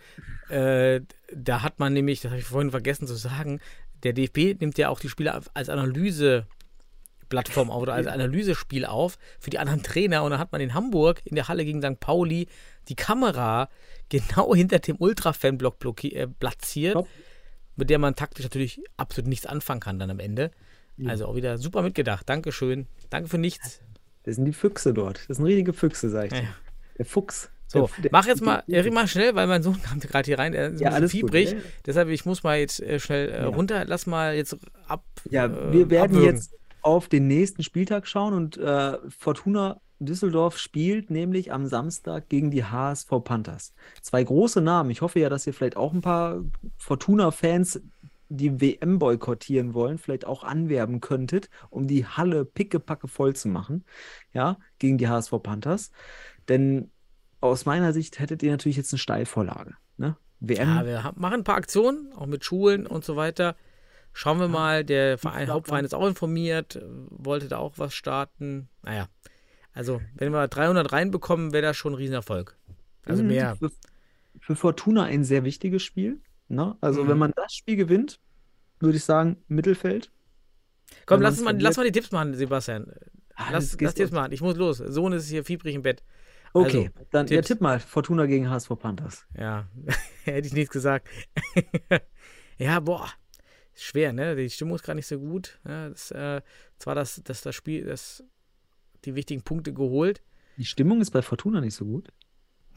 Äh, da hat man nämlich, das habe ich vorhin vergessen zu sagen, der DFB nimmt ja auch die Spieler als Analyse Plattform auf oder als Analysespiel auf für die anderen Trainer. Und dann hat man in Hamburg in der Halle gegen St. Pauli die Kamera genau hinter dem Ultra-Fanblock äh, platziert, Top. mit der man taktisch natürlich absolut nichts anfangen kann dann am Ende. Ja. Also auch wieder super mitgedacht. Dankeschön. Danke für nichts. Das sind die Füchse dort. Das sind richtige Füchse, sag ich dir. Ja. Der Fuchs. So, der, mach jetzt mal, der, mach schnell, weil mein Sohn kommt gerade hier rein, der ist ja, ein bisschen fiebrig. Gut, ja. Deshalb, ich muss mal jetzt äh, schnell äh, runter. Lass mal jetzt ab. Ja, wir werden abwürgen. jetzt auf den nächsten Spieltag schauen und äh, Fortuna Düsseldorf spielt nämlich am Samstag gegen die HSV Panthers. Zwei große Namen. Ich hoffe ja, dass ihr vielleicht auch ein paar Fortuna-Fans, die WM boykottieren wollen, vielleicht auch anwerben könntet, um die Halle pickepacke voll zu machen. Ja, gegen die HSV Panthers. Denn aus meiner Sicht hättet ihr natürlich jetzt eine Steilvorlage. Ne? WM. Ja, wir machen ein paar Aktionen, auch mit Schulen und so weiter. Schauen wir mal, der Verein, Hauptverein ist auch informiert, wollte da auch was starten. Naja, also wenn wir 300 reinbekommen, wäre das schon ein Riesenerfolg. Also mhm. mehr. Für, für Fortuna ein sehr wichtiges Spiel. Ne? Also mhm. wenn man das Spiel gewinnt, würde ich sagen, Mittelfeld. Komm, lass mal, lass mal die Tipps machen, Sebastian. Ah, lass, lass Tipps machen. Ich muss los. Sohn ist hier fiebrig im Bett. Okay, also, dann Tipps. ja, tipp mal. Fortuna gegen HSV Panthers. Ja, hätte ich nichts gesagt. ja, boah schwer, ne? Die Stimmung ist gerade nicht so gut. Ja, das, äh, zwar das, das, das Spiel, das, die wichtigen Punkte geholt. Die Stimmung ist bei Fortuna nicht so gut.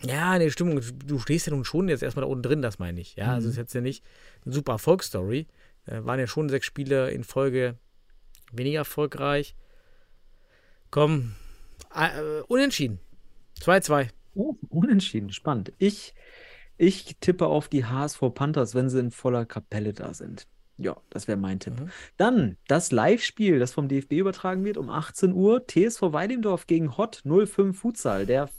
Ja, die Stimmung, du stehst ja nun schon jetzt erstmal da unten drin, das meine ich. Ja, also mhm. also ist jetzt ja nicht eine super Erfolgsstory. Äh, waren ja schon sechs Spiele in Folge weniger erfolgreich. Komm, äh, unentschieden. 2-2. Oh, unentschieden, spannend. Ich, ich tippe auf die HSV Panthers, wenn sie in voller Kapelle da sind. Ja, das wäre mein Tipp. Mhm. Dann das Live-Spiel, das vom DFB übertragen wird um 18 Uhr. TSV Weidendorf gegen Hot 05 Futsal. Der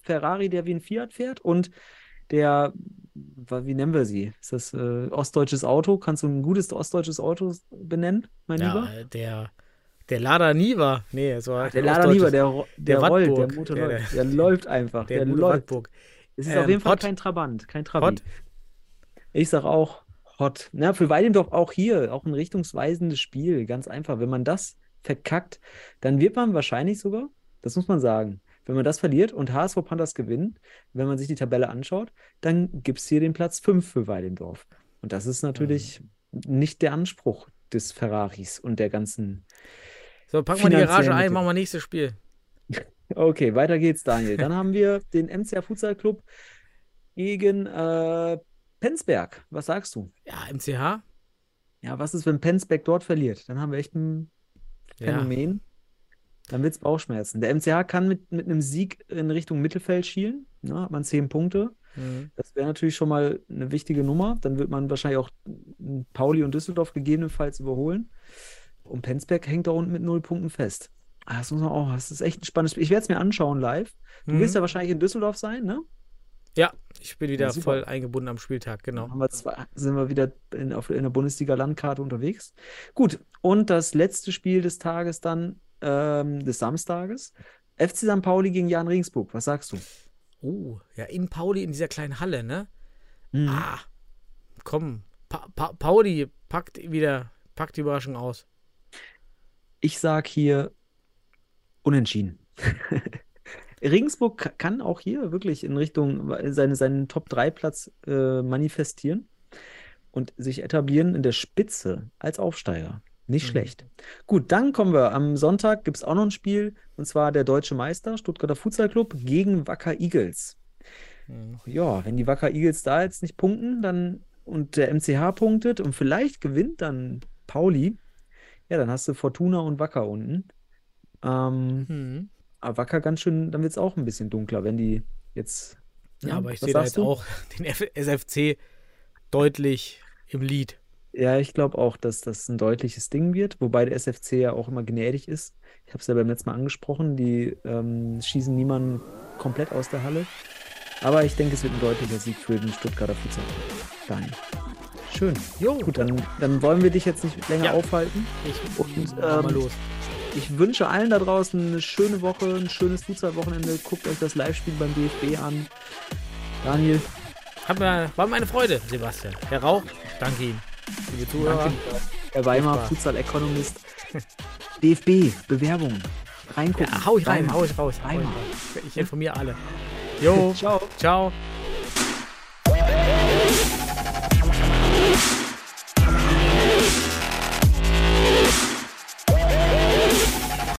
Ferrari, der wie ein Fiat fährt und der, wie nennen wir sie? Ist das äh, ostdeutsches Auto? Kannst du ein gutes ostdeutsches Auto benennen, mein ja, Lieber? Der, der Lada Niva. Nee, so Ach, der Lada Niva, der, der, der rollt, der Motor der, läuft. Der, läuft einfach. Der, der läuft. Wattburg. Es ist ähm, auf jeden Fall Hot. kein Trabant. Kein Trabi. Hot. Ich sag auch hot. Na, für Weidendorf auch hier, auch ein richtungsweisendes Spiel. Ganz einfach. Wenn man das verkackt, dann wird man wahrscheinlich sogar, das muss man sagen, wenn man das verliert und HSV Panthers gewinnen, wenn man sich die Tabelle anschaut, dann gibt es hier den Platz 5 für Weidendorf. Und das ist natürlich nicht der Anspruch des Ferraris und der ganzen. So, packen wir die Garage ein, machen wir nächstes Spiel. Okay, weiter geht's, Daniel. Dann haben wir den MCA Futsal Club gegen äh, Penzberg. Was sagst du? Ja, MCH. Ja, was ist, wenn Penzberg dort verliert? Dann haben wir echt ein Ja. Phänomen. Dann wird es Bauchschmerzen. Der MCH kann mit, mit einem Sieg in Richtung Mittelfeld schielen. Ne, hat man zehn Punkte. Mhm. Das wäre natürlich schon mal eine wichtige Nummer. Dann wird man wahrscheinlich auch Pauli und Düsseldorf gegebenenfalls überholen. Und Penzberg hängt da unten mit null Punkten fest. Ah, Das muss man auch, das ist echt ein spannendes Spiel. Ich werde es mir anschauen live. Du Mhm. wirst ja wahrscheinlich in Düsseldorf sein, ne? Ja, ich bin wieder Ja, voll eingebunden am Spieltag, genau. Wir zwei, sind wir wieder in, auf, in der Bundesliga-Landkarte unterwegs. Gut, und das letzte Spiel des Tages dann, ähm, des Samstages. FC St. Pauli gegen Jan Regensburg. Was sagst du? Oh, ja, in Pauli, in dieser kleinen Halle, ne? Mhm. Ah, komm, pa pa Pauli packt wieder, packt die Überraschung aus. Ich sag hier unentschieden. Regensburg ka- kann auch hier wirklich in Richtung seine, seinen Top-3-Platz äh, manifestieren und sich etablieren in der Spitze als Aufsteiger. Nicht Mhm. schlecht. Gut, dann kommen wir. Am Sonntag gibt es auch noch ein Spiel, und zwar der Deutsche Meister, Stuttgarter Futsal Club, gegen Wacker Eagles. Mhm. Ja, wenn die Wacker Eagles da jetzt nicht punkten, dann und der MCH punktet und vielleicht gewinnt dann Pauli, ja, dann hast du Fortuna und Wacker unten. Ähm, Mhm. Aber Wacker ganz schön, dann wird es auch ein bisschen dunkler, wenn die jetzt. Ja, Ja, aber ich sehe da jetzt du? auch den F SFC deutlich im Lead. Ja, ich glaube auch, dass das ein deutliches Ding wird, wobei der SFC ja auch immer gnädig ist. Ich habe es ja beim letzten Mal angesprochen, die ähm, schießen niemanden komplett aus der Halle. Aber ich denke, es wird ein deutlicher Sieg für den Stuttgarter Futsal. Daniel. Schön. Jo, Gut, dann, dann wollen wir dich jetzt nicht länger Ja. aufhalten. ich Und, mach mal ähm, los. Ich wünsche allen da draußen eine schöne Woche, ein schönes Futsal-Wochenende. Guckt euch das Live-Spiel beim DFB an. Daniel, Hat mir, war mir eine Freude, Sebastian. Herr Rauch, danke Ihnen. Liebe Zuhörer, danke. Herr Weimar. Futsal-Economist. DFB, Bewerbung. Reingucken. ja, hau ich rein, Weimar. hau ich raus. Hau rein. ich informiere alle. Jo, Ciao. ciao.